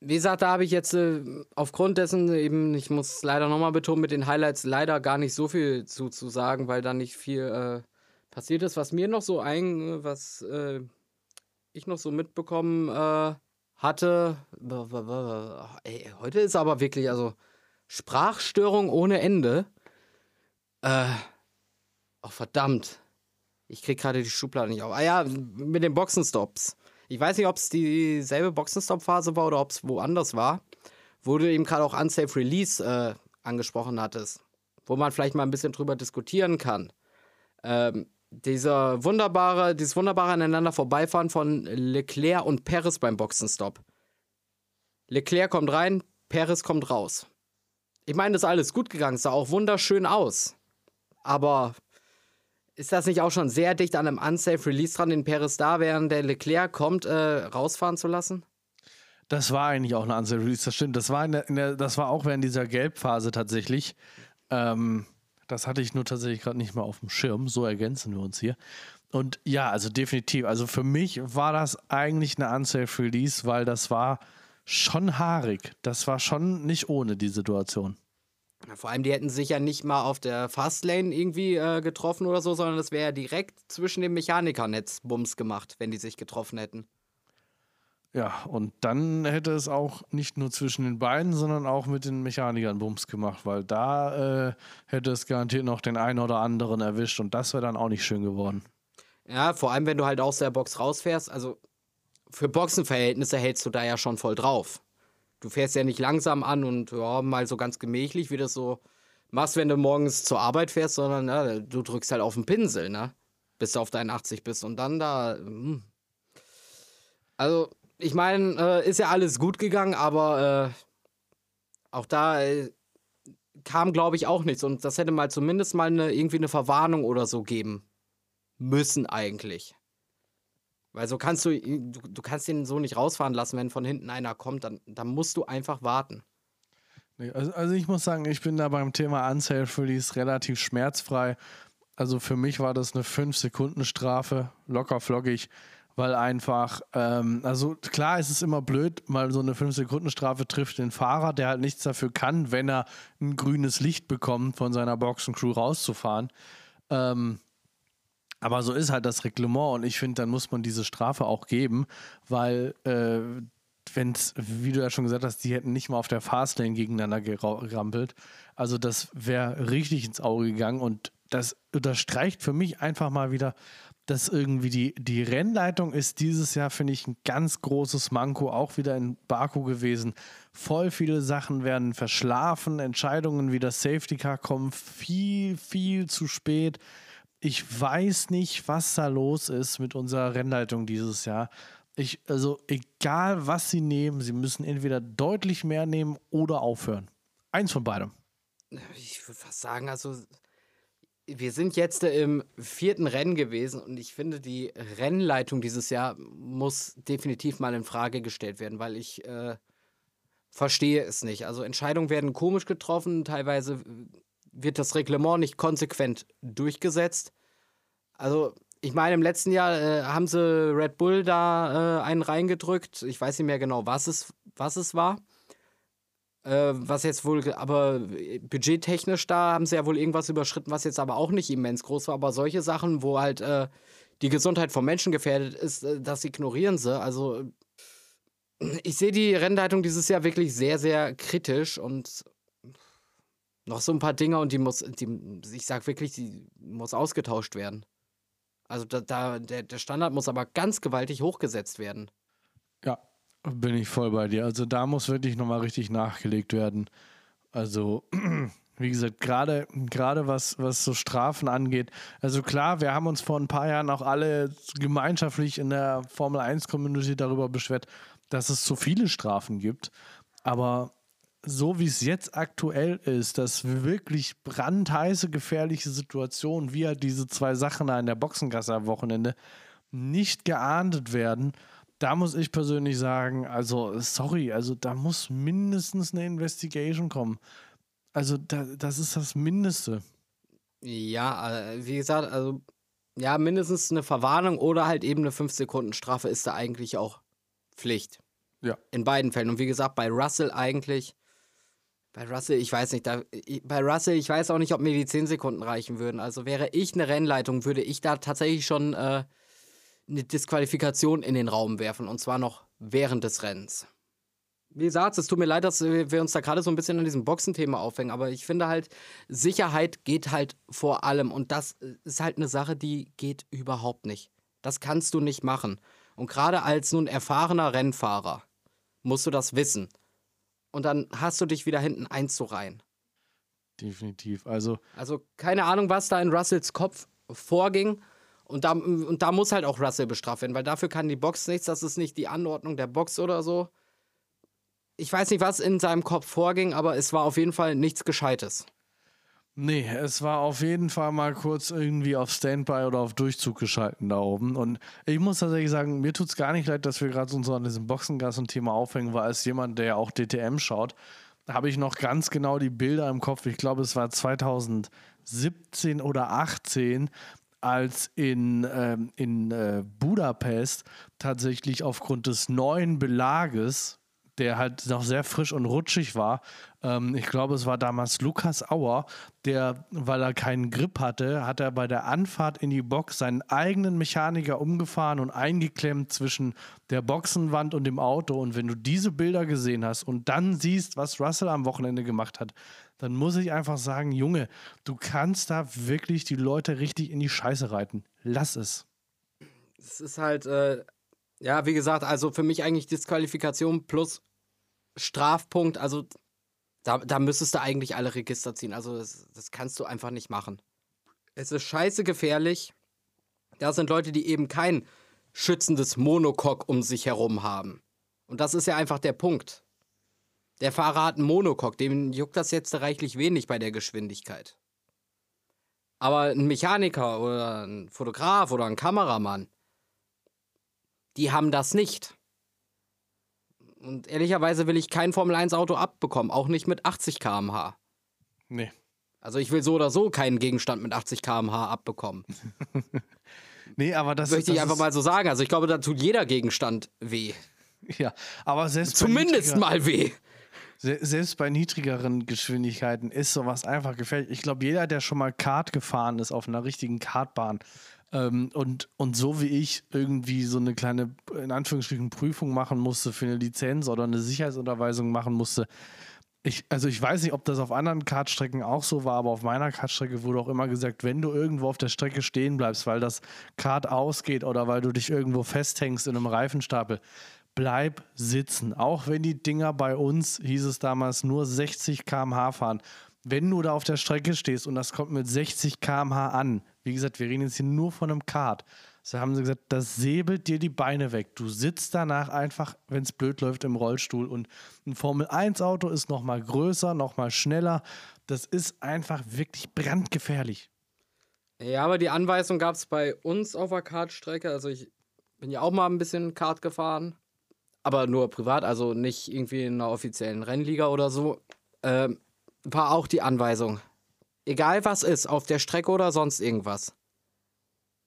Wie gesagt, da habe ich jetzt äh, aufgrund dessen eben, ich muss leider nochmal betonen, mit den Highlights leider gar nicht so viel zu, zu sagen, weil da nicht viel äh, passiert ist. Was mir noch so ein, was äh, ich noch so mitbekommen äh, hatte, ey, heute ist aber wirklich, also Sprachstörung ohne Ende. Äh, oh verdammt. Ich krieg gerade die Schublade nicht auf. Ah ja, mit den Boxenstops. Ich weiß nicht, ob es dieselbe Boxenstopp-Phase war oder ob es woanders war, wo du eben gerade auch Unsafe Release äh, angesprochen hattest, wo man vielleicht mal ein bisschen drüber diskutieren kann. Ähm, dieser wunderbare, dieses wunderbare aneinander vorbeifahren von Leclerc und Perez beim Boxenstopp. Leclerc kommt rein, Perez kommt raus. Ich meine, das ist alles gut gegangen, sah auch wunderschön aus. Aber ist das nicht auch schon sehr dicht an einem Unsafe Release dran, den Perez da, während der Leclerc kommt, äh, rausfahren zu lassen? Das war eigentlich auch eine Unsafe Release, das stimmt. Das war, in der, in der, das war auch während dieser Gelbphase tatsächlich. Ähm, das hatte ich nur tatsächlich gerade nicht mal auf dem Schirm. So ergänzen wir uns hier. Und ja, also definitiv. Also für mich war das eigentlich eine Unsafe Release, weil das war schon haarig. Das war schon nicht ohne die Situation. Vor allem, die hätten sich ja nicht mal auf der Fastlane irgendwie äh, getroffen oder so, sondern das wäre ja direkt zwischen dem Mechanikernetz Bums gemacht, wenn die sich getroffen hätten. Ja, und dann hätte es auch nicht nur zwischen den beiden, sondern auch mit den Mechanikern Bums gemacht, weil da äh, hätte es garantiert noch den einen oder anderen erwischt und das wäre dann auch nicht schön geworden. Ja, vor allem, wenn du halt aus der Box rausfährst, also für Boxenverhältnisse hältst du da ja schon voll drauf du fährst ja nicht langsam an und ja, mal so ganz gemächlich, wie das so machst, wenn du morgens zur Arbeit fährst, sondern ja, du drückst halt auf den Pinsel, ne? Bis du auf deinen 80 bist und dann da. Hm. Also, ich meine, äh, ist ja alles gut gegangen, aber äh, auch da äh, kam, glaube ich, auch nichts. Und das hätte mal zumindest mal eine, irgendwie eine Verwarnung oder so geben müssen, eigentlich. Weil so kannst du, du, du kannst den so nicht rausfahren lassen, wenn von hinten einer kommt, dann, dann musst du einfach warten. Also, also ich muss sagen, ich bin da beim Thema Unsafe Release relativ schmerzfrei. Also für mich war das eine 5-Sekunden-Strafe, locker flockig, weil einfach, ähm, also klar ist es immer blöd, mal so eine 5-Sekunden-Strafe trifft den Fahrer, der halt nichts dafür kann, wenn er ein grünes Licht bekommt, von seiner Boxencrew rauszufahren. Ähm, aber so ist halt das Reglement und ich finde, dann muss man diese Strafe auch geben, weil äh, wenn es, wie du ja schon gesagt hast, die hätten nicht mal auf der Fastlane gegeneinander gerampelt. Also das wäre richtig ins Auge gegangen und das unterstreicht für mich einfach mal wieder, dass irgendwie die, die Rennleitung ist dieses Jahr, finde ich, ein ganz großes Manko, auch wieder in Baku gewesen. Voll viele Sachen werden verschlafen, Entscheidungen wie das Safety Car kommen viel, viel zu spät ich weiß nicht, was da los ist mit unserer Rennleitung dieses Jahr. Ich, also egal was sie nehmen, sie müssen entweder deutlich mehr nehmen oder aufhören. Eins von beidem. Ich würde fast sagen, also wir sind jetzt im vierten Rennen gewesen und ich finde, die Rennleitung dieses Jahr muss definitiv mal in Frage gestellt werden, weil ich äh, verstehe es nicht. Also Entscheidungen werden komisch getroffen, teilweise wird das Reglement nicht konsequent durchgesetzt. Also, ich meine, im letzten Jahr äh, haben sie Red Bull da äh, einen reingedrückt. Ich weiß nicht mehr genau, was es, was es war. Äh, was jetzt wohl, aber budgettechnisch da haben sie ja wohl irgendwas überschritten, was jetzt aber auch nicht immens groß war. Aber solche Sachen, wo halt äh, die Gesundheit von Menschen gefährdet ist, äh, das ignorieren sie. Also, ich sehe die Rennleitung dieses Jahr wirklich sehr, sehr kritisch und noch so ein paar Dinge und die muss, die, ich sag wirklich, die muss ausgetauscht werden. Also da, da der, der Standard muss aber ganz gewaltig hochgesetzt werden. Ja, bin ich voll bei dir. Also da muss wirklich nochmal richtig nachgelegt werden. Also, wie gesagt, gerade gerade was, was so Strafen angeht. Also klar, wir haben uns vor ein paar Jahren auch alle gemeinschaftlich in der Formel 1 Community darüber beschwert, dass es zu viele Strafen gibt. Aber so wie es jetzt aktuell ist, dass wirklich brandheiße, gefährliche Situationen, wie halt diese zwei Sachen da in der Boxengasse am Wochenende, nicht geahndet werden, da muss ich persönlich sagen, also sorry, also da muss mindestens eine Investigation kommen. Also da, das ist das Mindeste. Ja, äh, wie gesagt, also ja, mindestens eine Verwarnung oder halt eben eine 5-Sekunden-Strafe ist da eigentlich auch Pflicht. Ja. In beiden Fällen. Und wie gesagt, bei Russell eigentlich, bei Russell, ich weiß nicht, da, bei Russell, ich weiß auch nicht, ob mir die 10 Sekunden reichen würden. Also wäre ich eine Rennleitung, würde ich da tatsächlich schon äh, eine Disqualifikation in den Raum werfen. Und zwar noch während des Rennens wie gesagt, es tut mir leid, dass wir uns da gerade so ein bisschen an diesem Boxenthema aufhängen, aber ich finde halt, Sicherheit geht halt vor allem und das ist halt eine Sache, die geht überhaupt nicht. Das kannst du nicht machen. Und gerade als nun erfahrener Rennfahrer musst du das wissen. Und dann hast du dich wieder hinten einzureihen. Definitiv. Also, also keine Ahnung, was da in Russells Kopf vorging. Und da, und da muss halt auch Russell bestraft werden, weil dafür kann die Box nichts. Das ist nicht die Anordnung der Box oder so ich weiß nicht, was in seinem Kopf vorging, aber es war auf jeden Fall nichts Gescheites. Nee, es war auf jeden Fall mal kurz irgendwie auf Standby oder auf Durchzug geschalten da oben. Und ich muss tatsächlich sagen, mir tut es gar nicht leid, dass wir gerade so an diesem Boxengas und Thema aufhängen, weil als jemand, der ja auch DTM schaut, habe ich noch ganz genau die Bilder im Kopf. Ich glaube, es war 2017 oder 18, als in, ähm, in äh, Budapest tatsächlich aufgrund des neuen Belages der halt noch sehr frisch und rutschig war. Ähm, ich glaube, es war damals Lukas Auer, der, weil er keinen Grip hatte, hat er bei der Anfahrt in die Box seinen eigenen Mechaniker umgefahren und eingeklemmt zwischen der Boxenwand und dem Auto. Und wenn du diese Bilder gesehen hast und dann siehst, was Russell am Wochenende gemacht hat, dann muss ich einfach sagen, Junge, du kannst da wirklich die Leute richtig in die Scheiße reiten. Lass es. Es ist halt, äh, ja, wie gesagt, also für mich eigentlich Disqualifikation plus Strafpunkt. Also da, da müsstest du eigentlich alle Register ziehen. Also das, das kannst du einfach nicht machen. Es ist scheiße gefährlich. Da sind Leute, die eben kein schützendes Monocoque um sich herum haben. Und das ist ja einfach der Punkt. Der Fahrer hat einen Monocoque, dem juckt das jetzt reichlich wenig bei der Geschwindigkeit. Aber ein Mechaniker oder ein Fotograf oder ein Kameramann, die haben das nicht. Und ehrlicherweise will ich kein Formel-1-Auto abbekommen, auch nicht mit 80 km/h. Nee. Also ich will so oder so keinen Gegenstand mit 80 km/h abbekommen. nee, aber das Möchte ich einfach mal so sagen. Also ich glaube, da tut jeder Gegenstand weh. Ja, aber selbst Zumindest mal weh. Selbst bei niedrigeren Geschwindigkeiten ist sowas einfach gefährlich. Ich glaube, jeder, der schon mal Kart gefahren ist auf einer richtigen Kartbahn, ähm, und, und so wie ich irgendwie so eine kleine, in Anführungsstrichen, Prüfung machen musste für eine Lizenz oder eine Sicherheitsunterweisung machen musste, ich, also ich weiß nicht, ob das auf anderen Kartstrecken auch so war, aber auf meiner Kartstrecke wurde auch immer gesagt, wenn du irgendwo auf der Strecke stehen bleibst, weil das Kart ausgeht oder weil du dich irgendwo festhängst in einem Reifenstapel, bleib sitzen. Auch wenn die Dinger bei uns, hieß es damals, nur 60 km/h fahren. Wenn du da auf der Strecke stehst und das kommt mit 60 km/h an, wie gesagt, wir reden jetzt hier nur von einem Kart. So haben sie gesagt, das säbelt dir die Beine weg. Du sitzt danach einfach, wenn es blöd läuft, im Rollstuhl. Und ein Formel-1-Auto ist noch mal größer, noch mal schneller. Das ist einfach wirklich brandgefährlich. Ja, aber die Anweisung gab es bei uns auf der Kartstrecke. Also ich bin ja auch mal ein bisschen Kart gefahren. Aber nur privat, also nicht irgendwie in einer offiziellen Rennliga oder so. Ähm, war auch die Anweisung egal was ist, auf der Strecke oder sonst irgendwas,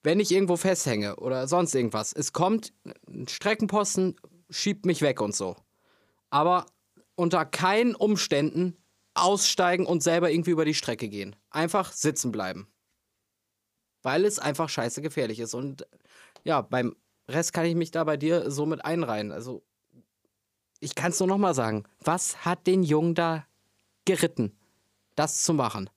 wenn ich irgendwo festhänge oder sonst irgendwas, es kommt ein Streckenposten, schiebt mich weg und so. Aber unter keinen Umständen aussteigen und selber irgendwie über die Strecke gehen. Einfach sitzen bleiben. Weil es einfach scheiße gefährlich ist. Und ja, beim Rest kann ich mich da bei dir so mit einreihen. Also, ich kann es nur nochmal sagen. Was hat den Jungen da geritten, das zu machen?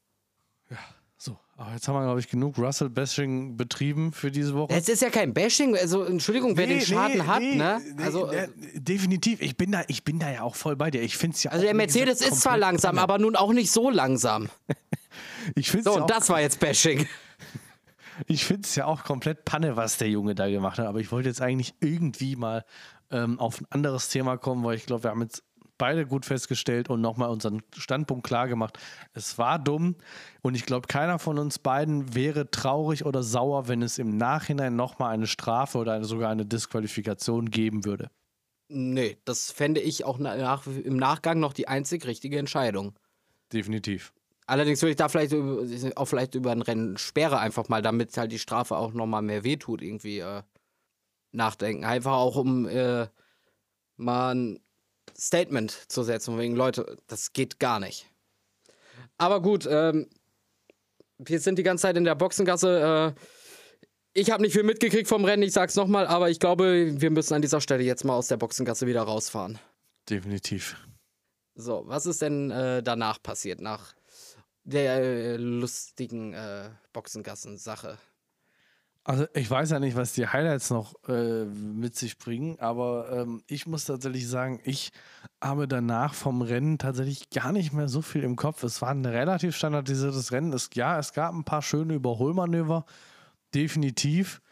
Aber jetzt haben wir, glaube ich, genug Russell-Bashing betrieben für diese Woche. Es ist ja kein Bashing, also Entschuldigung, wer den Schaden nee, hat, nee, ne? Also, äh, definitiv, ich bin, da, ich bin da ja auch voll bei dir. Ich finde ja Also der Mercedes ist zwar langsam, Panne. aber nun auch nicht so langsam. ich finde So, ja und das war jetzt Bashing. ich finde es ja auch komplett Panne, was der Junge da gemacht hat. Aber ich wollte jetzt eigentlich irgendwie mal ähm, auf ein anderes Thema kommen, weil ich glaube, wir haben jetzt beide gut festgestellt und nochmal unseren Standpunkt klar gemacht. Es war dumm und ich glaube, keiner von uns beiden wäre traurig oder sauer, wenn es im Nachhinein nochmal eine Strafe oder eine, sogar eine Disqualifikation geben würde. Nee, das fände ich auch nach, im Nachgang noch die einzig richtige Entscheidung. Definitiv. Allerdings würde ich da vielleicht auch vielleicht über ein Rennen Sperre einfach mal, damit halt die Strafe auch nochmal mehr wehtut, irgendwie äh, nachdenken. Einfach auch um äh, mal Statement zu setzen, wegen Leute, das geht gar nicht. Aber gut, ähm, wir sind die ganze Zeit in der Boxengasse. Äh, ich habe nicht viel mitgekriegt vom Rennen, ich sag's nochmal, aber ich glaube, wir müssen an dieser Stelle jetzt mal aus der Boxengasse wieder rausfahren. Definitiv. So, was ist denn äh, danach passiert, nach der äh, lustigen äh, Boxengassen-Sache? Also ich weiß ja nicht, was die Highlights noch äh, mit sich bringen, aber ähm, ich muss tatsächlich sagen, ich habe danach vom Rennen tatsächlich gar nicht mehr so viel im Kopf. Es war ein relativ standardisiertes Rennen. Es, ja, es gab ein paar schöne Überholmanöver, definitiv.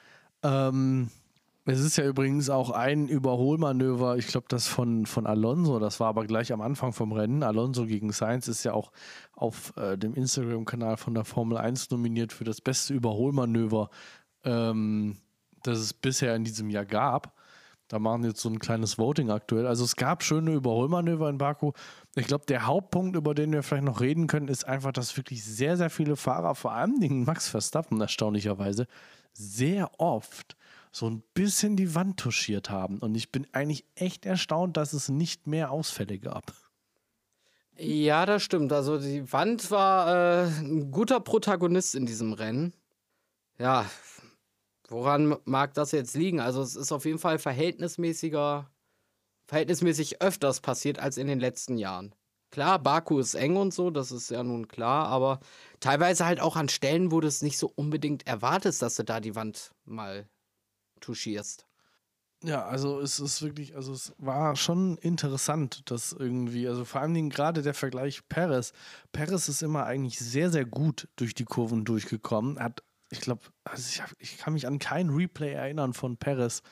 Ähm, es ist ja übrigens auch ein Überholmanöver, ich glaube, das von, von Alonso, das war aber gleich am Anfang vom Rennen. Alonso gegen Sainz ist ja auch auf äh, dem Instagram-Kanal von der Formel 1 nominiert für das beste Überholmanöver ähm, das es bisher in diesem Jahr gab. Da machen jetzt so ein kleines Voting aktuell. Also es gab schöne Überholmanöver in Baku. Ich glaube, der Hauptpunkt, über den wir vielleicht noch reden können, ist einfach, dass wirklich sehr, sehr viele Fahrer, vor allem Max Verstappen erstaunlicherweise, sehr oft so ein bisschen die Wand touchiert haben. Und ich bin eigentlich echt erstaunt, dass es nicht mehr Ausfälle gab. Ja, das stimmt. Also die Wand war äh, ein guter Protagonist in diesem Rennen. Ja, Woran mag das jetzt liegen? Also es ist auf jeden Fall verhältnismäßiger, verhältnismäßig öfters passiert als in den letzten Jahren. Klar, Baku ist eng und so, das ist ja nun klar, aber teilweise halt auch an Stellen, wo du es nicht so unbedingt erwartest, dass du da die Wand mal touchierst. Ja, also es ist wirklich, also es war schon interessant, dass irgendwie, also vor allen Dingen gerade der Vergleich Perez. Perez ist immer eigentlich sehr, sehr gut durch die Kurven durchgekommen, hat ich glaube, also ich, ich, kann mich an kein Replay erinnern von Perez,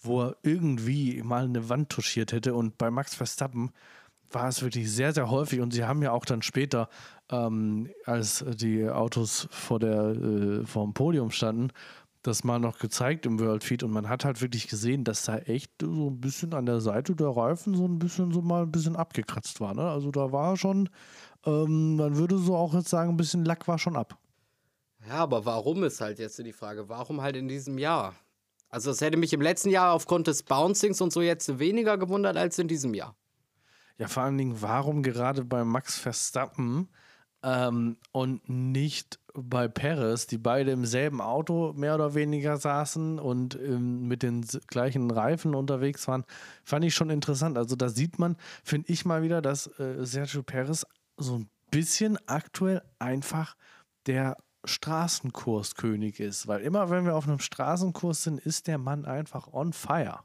wo er irgendwie mal eine Wand touchiert hätte. Und bei Max Verstappen war es wirklich sehr, sehr häufig. Und sie haben ja auch dann später, ähm, als die Autos vor, der, äh, vor dem Podium standen, das mal noch gezeigt im World Feed. Und man hat halt wirklich gesehen, dass da echt so ein bisschen an der Seite der Reifen so ein bisschen so mal ein bisschen abgekratzt war. Ne? Also da war schon, ähm, man würde so auch jetzt sagen, ein bisschen Lack war schon ab. Ja, aber warum ist halt jetzt die Frage? Warum halt in diesem Jahr? Also, es hätte mich im letzten Jahr aufgrund des Bouncings und so jetzt weniger gewundert als in diesem Jahr. Ja, vor allen Dingen, warum gerade bei Max Verstappen ähm, und nicht bei Perez, die beide im selben Auto mehr oder weniger saßen und ähm, mit den gleichen Reifen unterwegs waren, fand ich schon interessant. Also da sieht man, finde ich mal wieder, dass äh, Sergio Perez so ein bisschen aktuell einfach der Straßenkurskönig ist, weil immer wenn wir auf einem Straßenkurs sind, ist der Mann einfach on fire.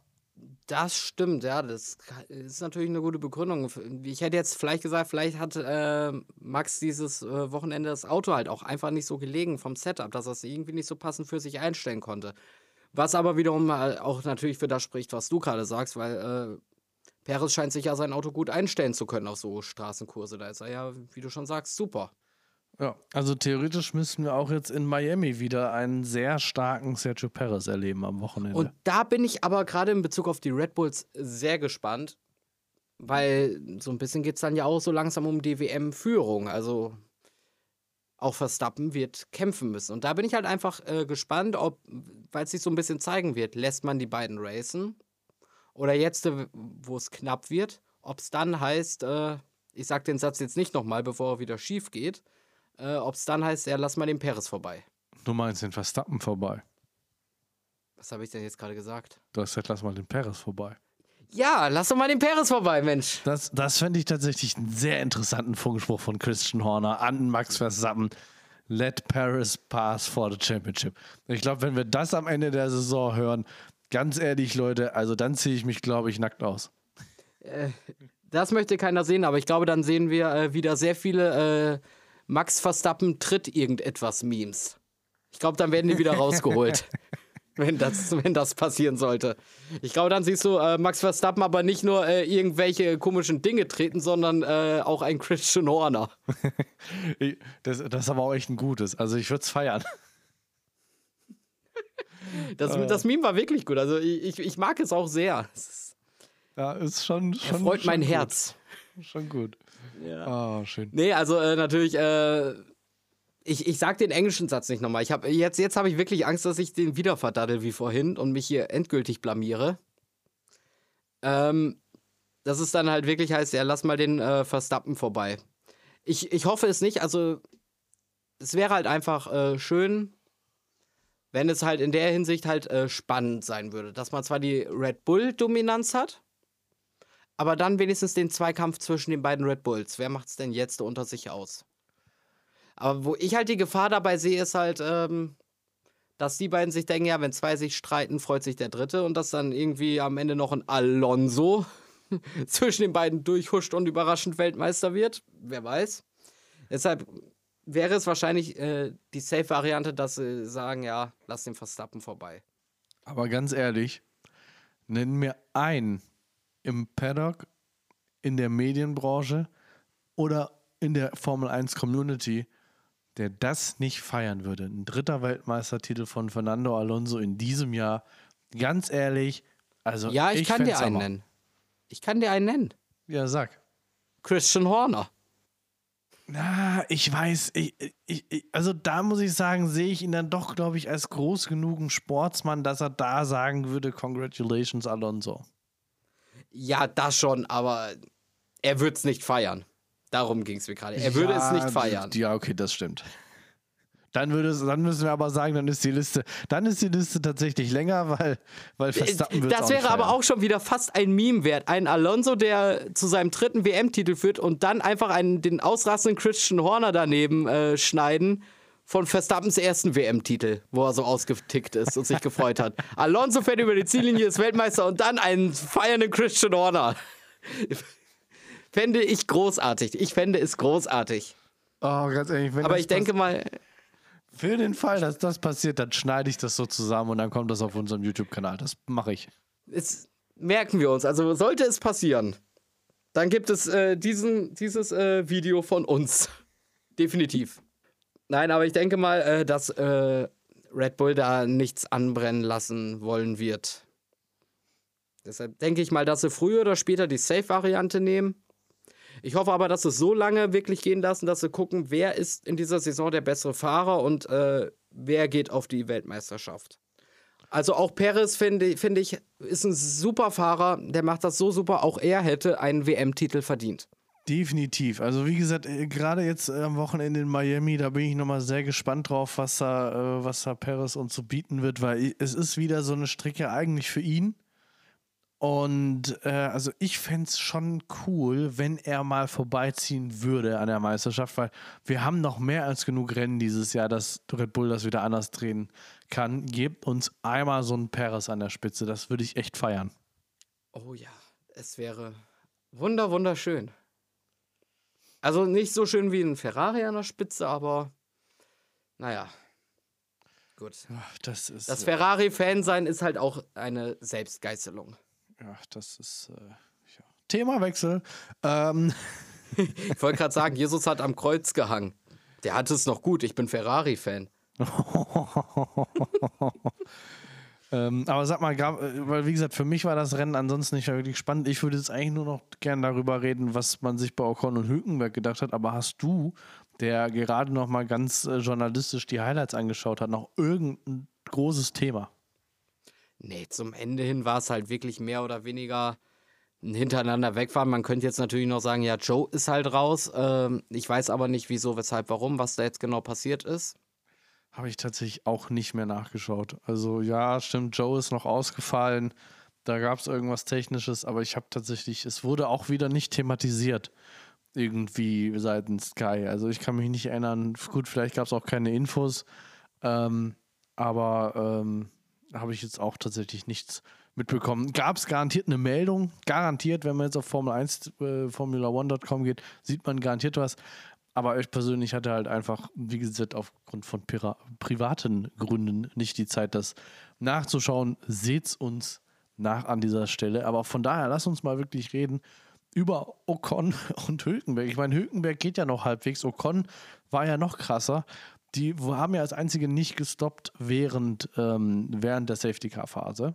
Das stimmt, ja, das ist natürlich eine gute Begründung. Ich hätte jetzt vielleicht gesagt, vielleicht hat äh, Max dieses äh, Wochenende das Auto halt auch einfach nicht so gelegen vom Setup, dass er es irgendwie nicht so passend für sich einstellen konnte. Was aber wiederum auch natürlich für das spricht, was du gerade sagst, weil äh, Perez scheint sich ja sein Auto gut einstellen zu können auf so Straßenkurse. Da ist er ja, wie du schon sagst, super. Ja, also theoretisch müssten wir auch jetzt in Miami wieder einen sehr starken Sergio Perez erleben am Wochenende. Und da bin ich aber gerade in Bezug auf die Red Bulls sehr gespannt, weil so ein bisschen geht es dann ja auch so langsam um die WM-Führung. Also auch Verstappen wird kämpfen müssen. Und da bin ich halt einfach äh, gespannt, ob, weil es sich so ein bisschen zeigen wird, lässt man die beiden racen oder jetzt, äh, wo es knapp wird, ob es dann heißt, äh, ich sag den Satz jetzt nicht nochmal, bevor er wieder schief geht, äh, ob es dann heißt, ja, lass mal den Peres vorbei. Du meinst den Verstappen vorbei? Was habe ich denn jetzt gerade gesagt? Du hast gesagt, lass mal den Peres vorbei. Ja, lass doch mal den Peres vorbei, Mensch. Das, das fände ich tatsächlich einen sehr interessanten Funkspruch von Christian Horner an Max Verstappen. Let Paris pass for the championship. Ich glaube, wenn wir das am Ende der Saison hören, ganz ehrlich, Leute, also dann ziehe ich mich, glaube ich, nackt aus. Äh, das möchte keiner sehen, aber ich glaube, dann sehen wir äh, wieder sehr viele äh, Max Verstappen tritt irgendetwas Memes. Ich glaube, dann werden die wieder rausgeholt. wenn das, wenn das passieren sollte. Ich glaube, dann siehst du äh, Max Verstappen aber nicht nur äh, irgendwelche komischen Dinge treten, sondern äh, auch ein Christian Horner. das, das ist aber auch echt ein gutes. Also ich würde es feiern. Das, das Meme war wirklich gut. Also ich, ich mag es auch sehr. Es ja, ist schon. schon er freut schon mein gut. Herz. Schon gut. Ja. Oh, schön. Nee, also äh, natürlich, äh, ich, ich sag den englischen Satz nicht nochmal. Ich hab, jetzt jetzt habe ich wirklich Angst, dass ich den wieder verdaddel wie vorhin und mich hier endgültig blamiere. Ähm, dass es dann halt wirklich heißt, ja, lass mal den äh, Verstappen vorbei. Ich, ich hoffe es nicht, also es wäre halt einfach äh, schön, wenn es halt in der Hinsicht halt äh, spannend sein würde. Dass man zwar die Red Bull-Dominanz hat, aber dann wenigstens den Zweikampf zwischen den beiden Red Bulls. Wer macht es denn jetzt unter sich aus? Aber wo ich halt die Gefahr dabei sehe, ist halt, ähm, dass die beiden sich denken, ja, wenn zwei sich streiten, freut sich der Dritte und dass dann irgendwie am Ende noch ein Alonso zwischen den beiden durchhuscht und überraschend Weltmeister wird. Wer weiß. Deshalb wäre es wahrscheinlich äh, die Safe-Variante, dass sie sagen, ja, lass den Verstappen vorbei. Aber ganz ehrlich, nenn mir einen im Paddock, in der Medienbranche oder in der Formel 1 Community, der das nicht feiern würde. Ein dritter Weltmeistertitel von Fernando Alonso in diesem Jahr. Ganz ehrlich, also Ja, ich, kann dir einen Hammer. nennen. Ich kann dir einen nennen. Ja, sag. Christian Horner. Na, ich weiß, ich, ich, ich, also da muss ich sagen, sehe ich ihn dann doch, glaube ich, als groß genugen Sportsmann, dass er da sagen würde, Congratulations, Alonso. Ja, das schon, aber er wird es nicht feiern. Darum ging es mir gerade. Er würde Ja, es nicht feiern. Ja, okay, das stimmt. Dann, würde es, dann müssen wir aber sagen, dann ist die Liste, dann ist die Liste tatsächlich länger, weil, weil Verstappen wird das wäre aber auch schon wieder fast ein Meme wert. Ein Alonso, der zu seinem dritten WM-Titel führt und dann einfach einen, den ausrastenden Christian Horner daneben äh, schneiden von Verstappens ersten WM-Titel, wo er so ausgetickt ist und sich gefreut hat. Alonso fährt über die Ziellinie, ist Weltmeister und dann einen feiernden Christian Horner. Fände ich großartig. Ich fände es großartig. Oh, ganz ehrlich, wenn Aber das ich denke mal, für den Fall, dass das passiert, dann schneide ich das so zusammen und dann kommt das auf unserem YouTube-Kanal. Das mache ich. es merken wir uns. Also sollte es passieren, dann gibt es äh, diesen, dieses äh, Video von uns. Definitiv. Nein, aber ich denke mal, äh, dass äh, Red Bull da nichts anbrennen lassen wollen wird. Deshalb denke ich mal, dass sie früher oder später die Safe-Variante nehmen. Ich hoffe aber, dass sie so lange wirklich gehen lassen, dass sie gucken, wer ist in dieser Saison der bessere Fahrer und äh, wer geht auf die Weltmeisterschaft. Also auch Perez, finde finde ich, ist ein super Fahrer. Der macht das so super. Auch er hätte einen WM-Titel verdient. Definitiv. Also wie gesagt, äh, gerade jetzt äh, am Wochenende in Miami, da bin ich nochmal sehr gespannt drauf, was da, äh, was da Perez uns so bieten wird, weil es ist wieder so eine Strecke eigentlich für ihn. Und äh, also ich fände es schon cool, wenn er mal vorbeiziehen würde an der Meisterschaft, weil wir haben noch mehr als genug Rennen dieses Jahr, dass Red Bull das wieder anders drehen kann. Gebt uns einmal so einen Perez an der Spitze, das würde ich echt feiern. Oh ja, es wäre wunder, wunderschön. Also nicht so schön wie ein Ferrari an der Spitze, aber naja. Gut. Ach, Das ist. Das Ferrari-Fan sein ist halt auch eine Selbstgeißelung. Ja, das ist äh, ja. Themawechsel. Ähm, Ich wollte gerade sagen, Jesus hat am Kreuz gehangen. Der hat es noch gut. Ich bin Ferrari-Fan. ähm, aber sag mal, äh, weil wie gesagt, für mich war das Rennen ansonsten nicht wirklich spannend. Ich würde jetzt eigentlich nur noch gern darüber reden, was man sich bei Ocon und Hülkenberg gedacht hat. Aber hast du, der gerade noch mal ganz äh, journalistisch die Highlights angeschaut hat, noch irgendein großes Thema? Nee, zum Ende hin war es halt wirklich mehr oder weniger ein hintereinander wegfahren. Man könnte jetzt natürlich noch sagen, ja, Joe ist halt raus. Ähm, ich weiß aber nicht, wieso, weshalb, warum, was da jetzt genau passiert ist. Habe ich tatsächlich auch nicht mehr nachgeschaut. Also ja, stimmt, Joe ist noch ausgefallen. Da gab es irgendwas Technisches, aber ich habe tatsächlich, es wurde auch wieder nicht thematisiert. Irgendwie seitens Sky. Also ich kann mich nicht erinnern. Gut, vielleicht gab es auch keine Infos. Ähm, aber ähm, habe ich jetzt auch tatsächlich nichts mitbekommen. Gab es garantiert eine Meldung? Garantiert, wenn man jetzt auf Formel 1, äh, Formula1.com geht, sieht man garantiert was. Aber ich persönlich hatte halt einfach, wie gesagt, aufgrund von privaten Gründen nicht die Zeit, das nachzuschauen. Seht's uns nach an dieser Stelle. Aber von daher, lass uns mal wirklich reden über Ocon und Hülkenberg. Ich meine, Hülkenberg geht ja noch halbwegs. Ocon war ja noch krasser. Die haben ja als einzige nicht gestoppt während, ähm, während der Safety-Car-Phase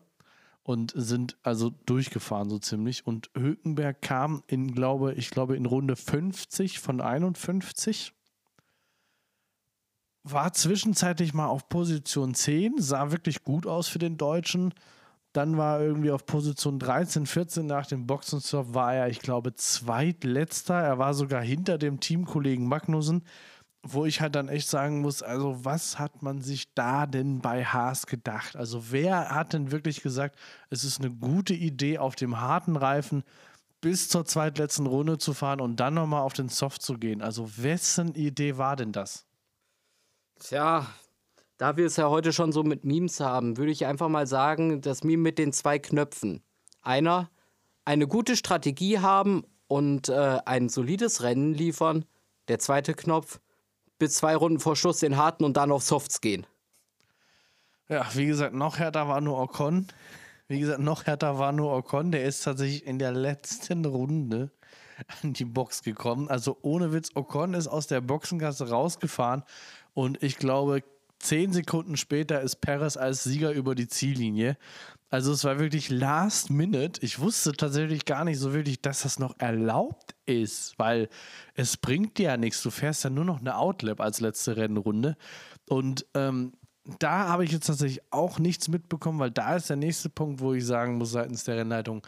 und sind also durchgefahren so ziemlich. Und Hülkenberg kam in, glaube ich, glaube in Runde 50 von 51. War zwischenzeitlich mal auf Position 10, sah wirklich gut aus für den Deutschen. Dann war er irgendwie auf Position 13, 14 nach dem Boxenstopp war er, ich glaube, zweitletzter. Er war sogar hinter dem Teamkollegen Magnussen, wo ich halt dann echt sagen muss, also was hat man sich da denn bei Haas gedacht? Also wer hat denn wirklich gesagt, es ist eine gute Idee, auf dem harten Reifen bis zur zweitletzten Runde zu fahren und dann nochmal auf den Soft zu gehen? Also wessen Idee war denn das? Tja, da wir es ja heute schon so mit Memes haben, würde ich einfach mal sagen, das Meme mit den zwei Knöpfen. Einer, eine gute Strategie haben und äh, ein solides Rennen liefern. Der zweite Knopf, bis zwei Runden vor Schluss den harten und dann auf Softs gehen. Ja, wie gesagt, noch härter war nur Ocon. Wie gesagt, noch härter war nur Ocon. Der ist tatsächlich in der letzten Runde an die Box gekommen. Also ohne Witz, Ocon ist aus der Boxengasse rausgefahren und ich glaube, zehn Sekunden später ist Perez als Sieger über die Ziellinie. Also es war wirklich last minute. Ich wusste tatsächlich gar nicht so wirklich, dass das noch erlaubt ist, weil es bringt dir ja nichts. Du fährst ja nur noch eine Outlap als letzte Rennrunde. Und ähm, da habe ich jetzt tatsächlich auch nichts mitbekommen, weil da ist der nächste Punkt, wo ich sagen muss seitens der Rennleitung,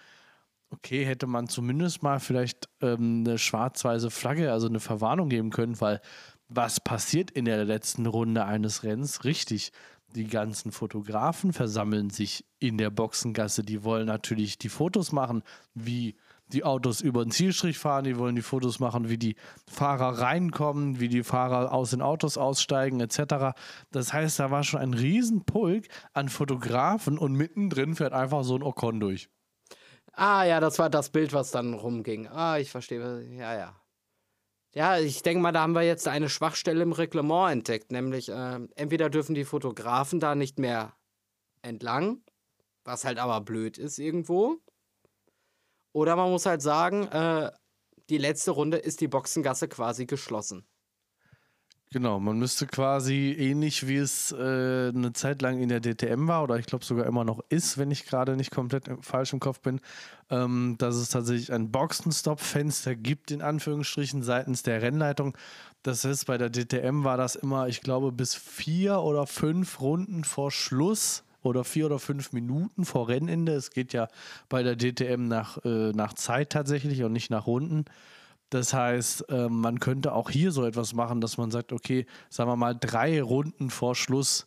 okay, hätte man zumindest mal vielleicht ähm, eine schwarz-weiße Flagge, also eine Verwarnung geben können, weil was passiert in der letzten Runde eines Rennens? Richtig, die ganzen Fotografen versammeln sich in der Boxengasse. Die wollen natürlich die Fotos machen, wie die Autos über den Zielstrich fahren, die wollen die Fotos machen, wie die Fahrer reinkommen, wie die Fahrer aus den Autos aussteigen, etc. Das heißt, da war schon ein Riesenpulk an Fotografen und mittendrin fährt einfach so ein Ocon durch. Ah ja, das war das Bild, was dann rumging. Ah, ich verstehe. Ja, ja. Ja, ich denke mal, da haben wir jetzt eine Schwachstelle im Reglement entdeckt, nämlich äh, entweder dürfen die Fotografen da nicht mehr entlang, was halt aber blöd ist irgendwo, oder man muss halt sagen, äh, die letzte Runde ist die Boxengasse quasi geschlossen. Genau, man müsste quasi ähnlich wie es äh, eine Zeit lang in der DTM war oder ich glaube sogar immer noch ist, wenn ich gerade nicht komplett falsch im Kopf bin, ähm, dass es tatsächlich ein Boxenstopp-Fenster gibt, in Anführungsstrichen, seitens der Rennleitung. Das heißt, bei der DTM war das immer, ich glaube, bis vier oder fünf Runden vor Schluss oder vier oder fünf Minuten vor Rennende. Es geht ja bei der DTM nach, äh, nach Zeit tatsächlich und nicht nach Runden. Das heißt, ähm, man könnte auch hier so etwas machen, dass man sagt, okay, sagen wir mal, drei Runden vor Schluss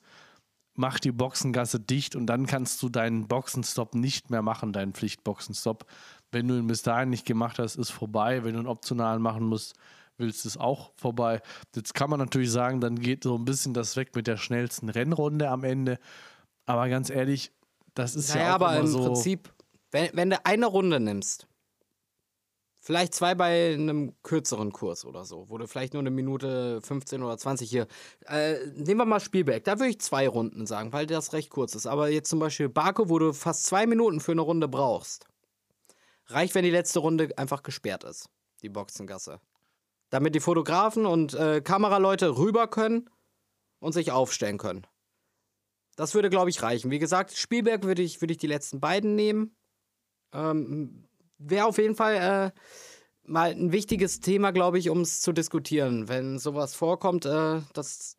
mach die Boxengasse dicht und dann kannst du deinen Boxenstopp nicht mehr machen, deinen Pflichtboxenstopp. Wenn du ihn bis dahin nicht gemacht hast, ist vorbei. Wenn du einen optionalen machen musst, willst du es auch vorbei. Jetzt kann man natürlich sagen, dann geht so ein bisschen das weg mit der schnellsten Rennrunde am Ende. Aber ganz ehrlich, das ist naja, ja auch aber im so Prinzip, wenn, wenn du eine Runde nimmst Vielleicht zwei bei einem kürzeren Kurs oder so, wo du vielleicht nur eine Minute 15 oder 20 hier. Äh, nehmen wir mal Spielberg, da würde ich zwei Runden sagen, weil das recht kurz ist. Aber jetzt zum Beispiel Barco, wo du fast zwei Minuten für eine Runde brauchst. Reicht, wenn die letzte Runde einfach gesperrt ist, die Boxengasse. Damit die Fotografen und äh, Kameraleute rüber können und sich aufstellen können. Das würde, glaube ich, reichen. Wie gesagt, Spielberg würde ich, würd ich die letzten beiden nehmen. Ähm, wäre auf jeden Fall äh, mal ein wichtiges Thema, glaube ich, um es zu diskutieren, wenn sowas vorkommt, äh, das,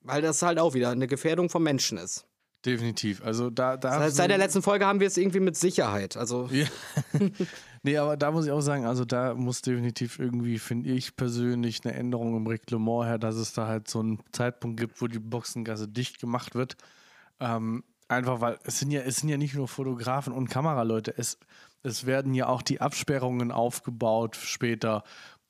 weil das halt auch wieder eine Gefährdung von Menschen ist. Definitiv. Also da, da seit, seit der letzten Folge haben wir es irgendwie mit Sicherheit. Also. Ja. nee, aber da muss ich auch sagen, also da muss definitiv irgendwie, finde ich persönlich, eine Änderung im Reglement her, dass es da halt so einen Zeitpunkt gibt, wo die Boxengasse dicht gemacht wird. Ähm, einfach weil es sind ja, es sind ja nicht nur Fotografen und Kameraleute, es es werden ja auch die Absperrungen aufgebaut später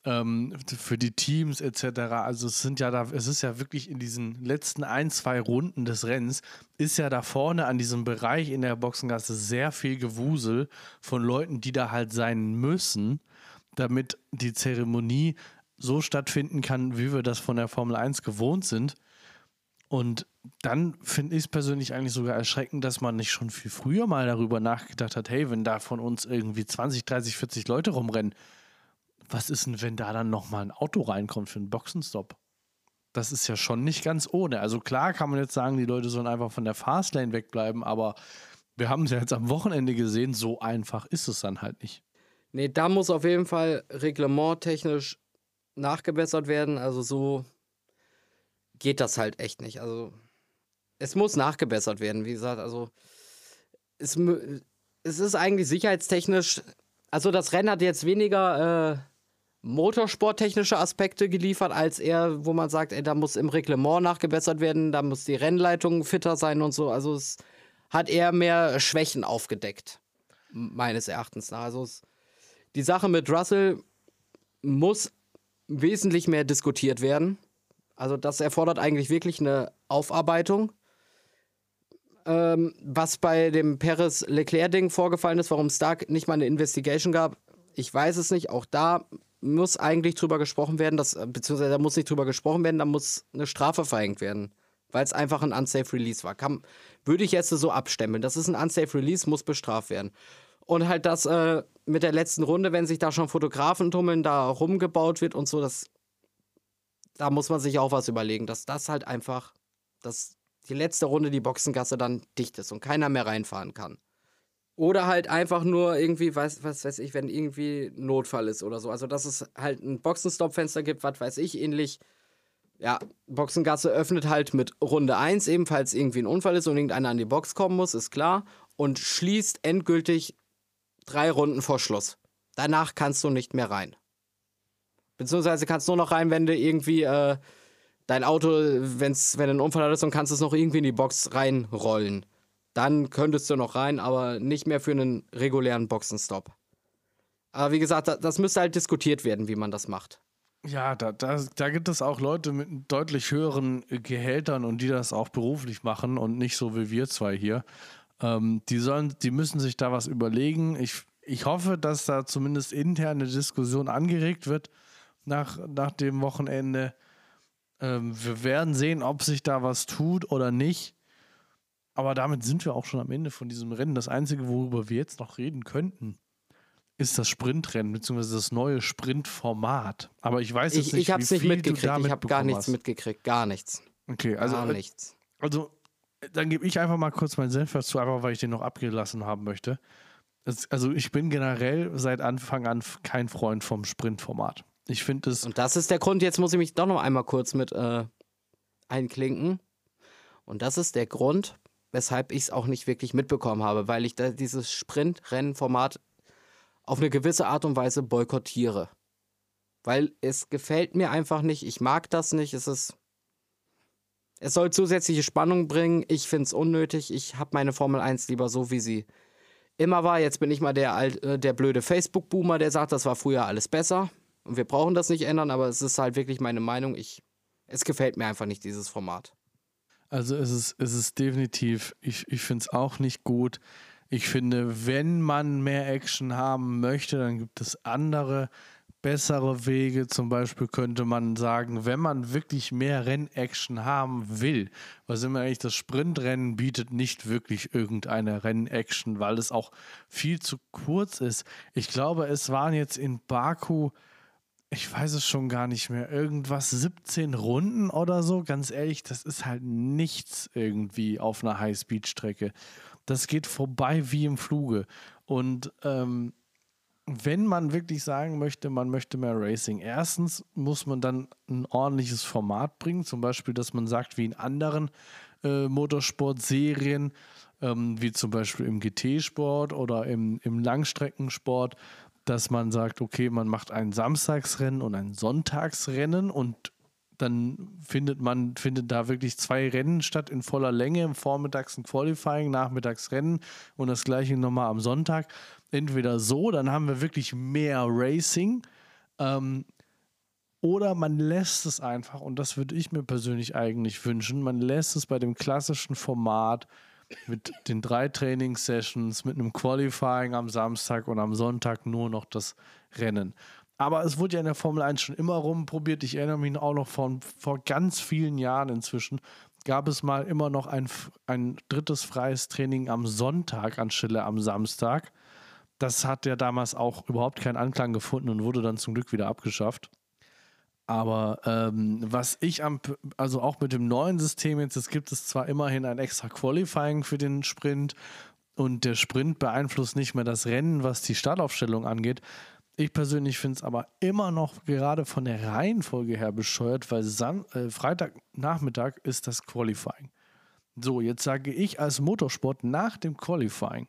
ähm, für die Teams etc. Also es sind ja da, es ist ja wirklich in diesen letzten ein, zwei Runden des Rennens, ist ja da vorne an diesem Bereich in der Boxengasse sehr viel Gewusel von Leuten, die da halt sein müssen, damit die Zeremonie so stattfinden kann, wie wir das von der Formel 1 gewohnt sind. Und dann finde ich es persönlich eigentlich sogar erschreckend, dass man nicht schon viel früher mal darüber nachgedacht hat, hey, wenn da von uns irgendwie 20, 30, 40 Leute rumrennen, was ist denn, wenn da dann nochmal ein Auto reinkommt für einen Boxenstopp? Das ist ja schon nicht ganz ohne. Also klar kann man jetzt sagen, die Leute sollen einfach von der Fastlane wegbleiben, aber wir haben es ja jetzt am Wochenende gesehen, so einfach ist es dann halt nicht. Nee, da muss auf jeden Fall reglementtechnisch nachgebessert werden. Also so geht das halt echt nicht. Also es muss nachgebessert werden, wie gesagt. Also es, es ist eigentlich sicherheitstechnisch, also das Rennen hat jetzt weniger äh, motorsporttechnische Aspekte geliefert, als eher, wo man sagt, ey, da muss im Reglement nachgebessert werden, da muss die Rennleitung fitter sein und so. Also es hat eher mehr Schwächen aufgedeckt, meines Erachtens nach. Also es, die Sache mit Russell muss wesentlich mehr diskutiert werden. Also das erfordert eigentlich wirklich eine Aufarbeitung. Ähm, was bei dem Perez-Leclerc-Ding vorgefallen ist, warum Stark nicht mal eine Investigation gab, ich weiß es nicht. Auch da muss eigentlich drüber gesprochen werden, dass, beziehungsweise da muss nicht drüber gesprochen werden, da muss eine Strafe verhängt werden. Weil es einfach ein Unsafe Release war. Kann, würde ich jetzt so abstemmeln. Das ist ein Unsafe Release, muss bestraft werden. Und halt das äh, mit der letzten Runde, wenn sich da schon Fotografen tummeln, da rumgebaut wird und so, das, da muss man sich auch was überlegen, dass das halt einfach, dass die letzte Runde die Boxengasse dann dicht ist und keiner mehr reinfahren kann. Oder halt einfach nur irgendwie, was, was weiß ich, wenn irgendwie Notfall ist oder so. Also, dass es halt ein Boxenstoppfenster gibt, was weiß ich, ähnlich. Ja, Boxengasse öffnet halt mit Runde 1, ebenfalls irgendwie ein Unfall ist und irgendeiner an die Box kommen muss, ist klar. Und schließt endgültig drei Runden vor Schluss. Danach kannst du nicht mehr rein. Beziehungsweise kannst du nur noch rein, wenn du irgendwie äh, dein Auto, wenn's, wenn du einen Unfall hattest und kannst es noch irgendwie in die Box reinrollen. Dann könntest du noch rein, aber nicht mehr für einen regulären Boxenstopp. Aber wie gesagt, das, das müsste halt diskutiert werden, wie man das macht. Ja, da, da, da gibt es auch Leute mit deutlich höheren Gehältern und die das auch beruflich machen und nicht so wie wir zwei hier. Ähm, die, sollen, die müssen sich da was überlegen. Ich, ich hoffe, dass da zumindest interne Diskussion angeregt wird nach, nach dem Wochenende. Ähm, wir werden sehen, ob sich da was tut oder nicht. Aber damit sind wir auch schon am Ende von diesem Rennen. Das Einzige, worüber wir jetzt noch reden könnten, ist das Sprintrennen, beziehungsweise das neue Sprintformat. Aber ich weiß es nicht, ich habe es nicht mitgekriegt. Ich habe gar nichts hast. mitgekriegt. Gar nichts. Okay, also. Gar nichts. Also, dann gebe ich einfach mal kurz meinen Senf dazu, einfach weil ich den noch abgelassen haben möchte. Also ich bin generell seit Anfang an kein Freund vom Sprintformat. Ich finde es. Und das ist der Grund, jetzt muss ich mich doch noch einmal kurz mit äh, einklinken. Und das ist der Grund, weshalb ich es auch nicht wirklich mitbekommen habe, weil ich dieses Sprint-Rennen-Format auf eine gewisse Art und Weise boykottiere. Weil es gefällt mir einfach nicht, ich mag das nicht, es ist es soll zusätzliche Spannung bringen. Ich finde es unnötig. Ich habe meine Formel 1 lieber so, wie sie immer war. Jetzt bin ich mal der, äh, der blöde Facebook-Boomer, der sagt, das war früher alles besser. Und wir brauchen das nicht ändern, aber es ist halt wirklich meine Meinung. Ich, es gefällt mir einfach nicht, dieses Format. Also es ist, es ist definitiv, ich, ich finde es auch nicht gut. Ich finde, wenn man mehr Action haben möchte, dann gibt es andere bessere Wege. Zum Beispiel könnte man sagen, wenn man wirklich mehr Rennaction haben will, was immer eigentlich das Sprintrennen bietet nicht wirklich irgendeine Rennaction, weil es auch viel zu kurz ist. Ich glaube, es waren jetzt in Baku, ich weiß es schon gar nicht mehr, irgendwas 17 Runden oder so. Ganz ehrlich, das ist halt nichts irgendwie auf einer Highspeed-Strecke. Das geht vorbei wie im Fluge. Und ähm, wenn man wirklich sagen möchte, man möchte mehr Racing, erstens muss man dann ein ordentliches Format bringen, zum Beispiel, dass man sagt, wie in anderen äh, Motorsport-Serien, ähm, wie zum Beispiel im GT-Sport oder im, im Langstreckensport, dass man sagt, okay, man macht ein Samstagsrennen und ein Sonntagsrennen und dann findet man, findet da wirklich zwei Rennen statt in voller Länge, vormittags ein Qualifying, nachmittags Rennen und das gleiche nochmal am Sonntag. Entweder so, dann haben wir wirklich mehr Racing, ähm, oder man lässt es einfach, und das würde ich mir persönlich eigentlich wünschen, man lässt es bei dem klassischen Format mit den drei Trainingssessions, mit einem Qualifying am Samstag und am Sonntag nur noch das Rennen. Aber es wurde ja in der Formel 1 schon immer rumprobiert. Ich erinnere mich auch noch von vor ganz vielen Jahren inzwischen. Gab es mal immer noch ein, ein drittes freies Training am Sonntag anstelle am Samstag. Das hat ja damals auch überhaupt keinen Anklang gefunden und wurde dann zum Glück wieder abgeschafft. Aber ähm, was ich am, also auch mit dem neuen System jetzt, es gibt es zwar immerhin ein extra Qualifying für den Sprint und der Sprint beeinflusst nicht mehr das Rennen, was die Startaufstellung angeht. Ich persönlich finde es aber immer noch gerade von der Reihenfolge her bescheuert, weil San äh, Freitagnachmittag ist das Qualifying. So, jetzt sage ich als Motorsport nach dem Qualifying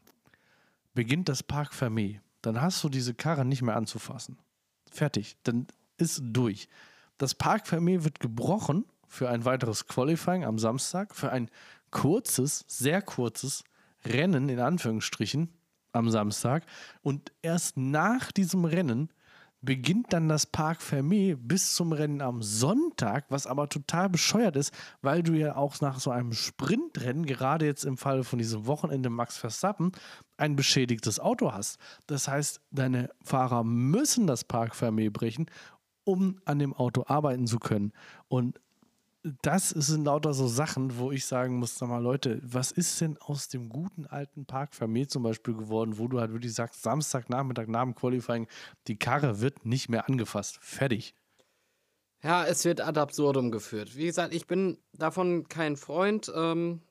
beginnt das Park Fermé. Dann hast du diese Karre nicht mehr anzufassen. Fertig. Dann ist durch. Das Park Fermé wird gebrochen für ein weiteres Qualifying am Samstag, für ein kurzes, sehr kurzes Rennen in Anführungsstrichen am Samstag. Und erst nach diesem Rennen beginnt dann das Park Fermé bis zum Rennen am Sonntag, was aber total bescheuert ist, weil du ja auch nach so einem Sprintrennen, gerade jetzt im Fall von diesem Wochenende Max Verstappen, ein beschädigtes Auto hast. Das heißt, deine Fahrer müssen das Park Fermé brechen um an dem Auto arbeiten zu können. Und das sind lauter so Sachen, wo ich sagen muss, sag mal, Leute, was ist denn aus dem guten alten Park Vermeer zum Beispiel geworden, wo du halt wirklich sagst, Samstagnachmittag nach dem Qualifying, die Karre wird nicht mehr angefasst. Fertig. Ja, es wird ad absurdum geführt. Wie gesagt, ich bin davon kein Freund. Ähm,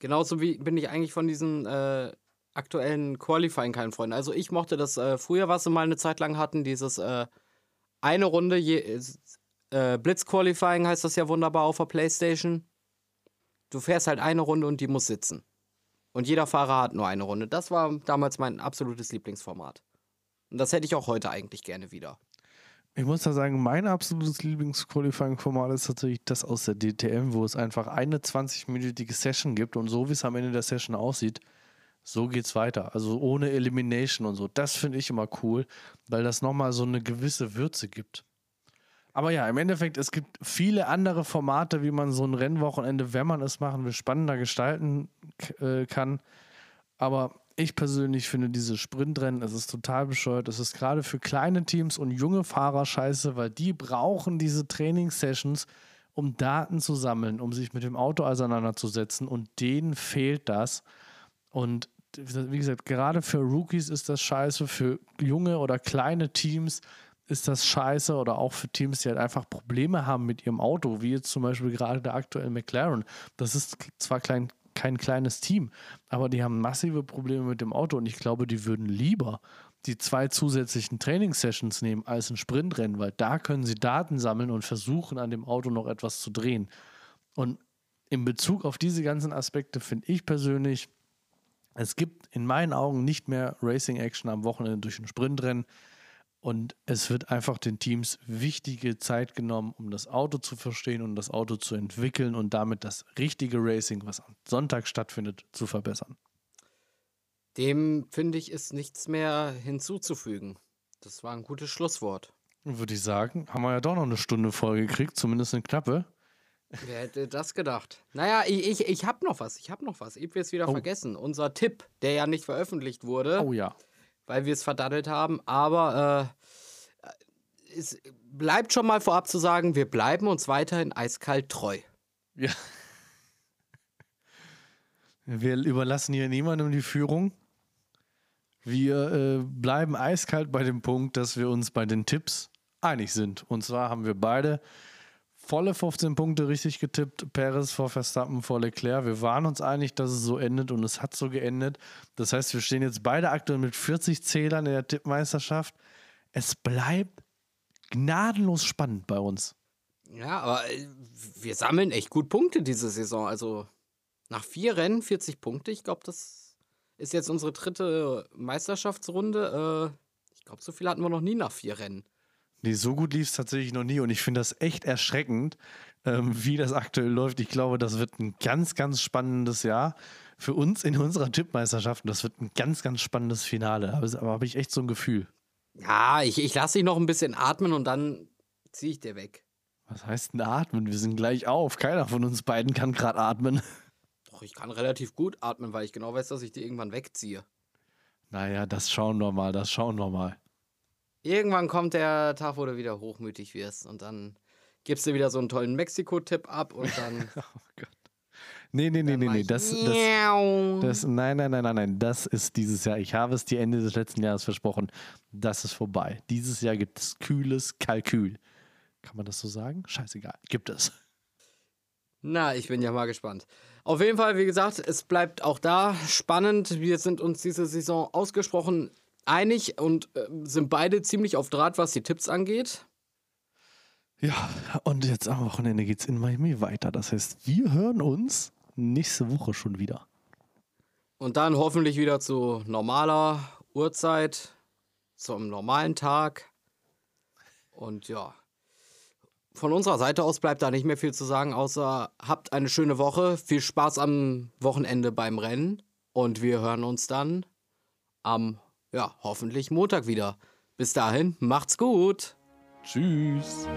genauso wie bin ich eigentlich von diesen äh, aktuellen Qualifying kein Freund. Also ich mochte das äh, früher, was sie mal eine Zeit lang hatten, dieses äh, eine Runde, je, äh, Blitzqualifying heißt das ja wunderbar auf der Playstation. Du fährst halt eine Runde und die muss sitzen. Und jeder Fahrer hat nur eine Runde. Das war damals mein absolutes Lieblingsformat. Und das hätte ich auch heute eigentlich gerne wieder. Ich muss da sagen, mein absolutes Lieblingsqualifying-Format ist tatsächlich das aus der DTM, wo es einfach eine 20-minütige Session gibt und so wie es am Ende der Session aussieht, so geht's weiter. Also ohne Elimination und so. Das finde ich immer cool, weil das nochmal so eine gewisse Würze gibt. Aber ja, im Endeffekt, es gibt viele andere Formate, wie man so ein Rennwochenende, wenn man es machen will, spannender gestalten äh, kann. Aber ich persönlich finde diese Sprintrennen, es ist total bescheuert. Es ist gerade für kleine Teams und junge Fahrer scheiße, weil die brauchen diese Trainingssessions, um Daten zu sammeln, um sich mit dem Auto auseinanderzusetzen. Und denen fehlt das. Und wie gesagt, gerade für Rookies ist das scheiße, für junge oder kleine Teams ist das scheiße oder auch für Teams, die halt einfach Probleme haben mit ihrem Auto, wie jetzt zum Beispiel gerade der aktuelle McLaren. Das ist zwar klein, kein kleines Team, aber die haben massive Probleme mit dem Auto und ich glaube, die würden lieber die zwei zusätzlichen Trainingssessions nehmen als ein Sprintrennen, weil da können sie Daten sammeln und versuchen, an dem Auto noch etwas zu drehen. Und in Bezug auf diese ganzen Aspekte finde ich persönlich, es gibt in meinen Augen nicht mehr Racing Action am Wochenende durch ein Sprintrennen. Und es wird einfach den Teams wichtige Zeit genommen, um das Auto zu verstehen und das Auto zu entwickeln und damit das richtige Racing, was am Sonntag stattfindet, zu verbessern. Dem finde ich ist nichts mehr hinzuzufügen. Das war ein gutes Schlusswort. Würde ich sagen, haben wir ja doch noch eine Stunde voll gekriegt, zumindest eine knappe. Wer hätte das gedacht? Naja, ich, ich, ich habe noch was. Ich habe noch was. Ich will es wieder oh. vergessen. Unser Tipp, der ja nicht veröffentlicht wurde. Oh ja. Weil wir es verdattelt haben. Aber äh, es bleibt schon mal vorab zu sagen, wir bleiben uns weiterhin eiskalt treu. Ja. Wir überlassen hier niemandem die Führung. Wir äh, bleiben eiskalt bei dem Punkt, dass wir uns bei den Tipps einig sind. Und zwar haben wir beide volle 15 Punkte richtig getippt. Perez vor Verstappen vor Leclerc. Wir waren uns einig, dass es so endet und es hat so geendet. Das heißt, wir stehen jetzt beide aktuell mit 40 Zählern in der Tippmeisterschaft. Es bleibt gnadenlos spannend bei uns. Ja, aber äh, wir sammeln echt gut Punkte diese Saison. Also nach vier Rennen 40 Punkte. Ich glaube, das ist jetzt unsere dritte Meisterschaftsrunde. Äh, ich glaube, so viel hatten wir noch nie nach vier Rennen. Nee, so gut lief es tatsächlich noch nie und ich finde das echt erschreckend, ähm, wie das aktuell läuft. Ich glaube, das wird ein ganz, ganz spannendes Jahr für uns in unserer Tippmeisterschaft und das wird ein ganz, ganz spannendes Finale. Aber, aber habe ich echt so ein Gefühl. Ja, ich, ich lasse dich noch ein bisschen atmen und dann ziehe ich dir weg. Was heißt denn atmen? Wir sind gleich auf. Keiner von uns beiden kann gerade atmen. Doch, ich kann relativ gut atmen, weil ich genau weiß, dass ich dir irgendwann wegziehe. Naja, das schauen wir mal, das schauen wir mal. Irgendwann kommt der Tag, wo du wieder hochmütig wirst und dann gibst du wieder so einen tollen Mexiko-Tipp ab und dann. oh Gott. Nee, nee, nee, nee, nee. Das, das, das, nein, nein, nein, nein, nein. Das ist dieses Jahr. Ich habe es dir Ende des letzten Jahres versprochen. Das ist vorbei. Dieses Jahr gibt es kühles Kalkül. Kann man das so sagen? Scheißegal. Gibt es. Na, ich bin ja mal gespannt. Auf jeden Fall, wie gesagt, es bleibt auch da spannend. Wir sind uns diese Saison ausgesprochen einig und äh, sind beide ziemlich auf Draht, was die Tipps angeht. Ja, und jetzt am Wochenende geht es in Miami weiter. Das heißt, wir hören uns nächste Woche schon wieder. Und dann hoffentlich wieder zu normaler Uhrzeit, zum normalen Tag. Und ja, von unserer Seite aus bleibt da nicht mehr viel zu sagen, außer habt eine schöne Woche, viel Spaß am Wochenende beim Rennen und wir hören uns dann am, ja, hoffentlich Montag wieder. Bis dahin, macht's gut. Tschüss.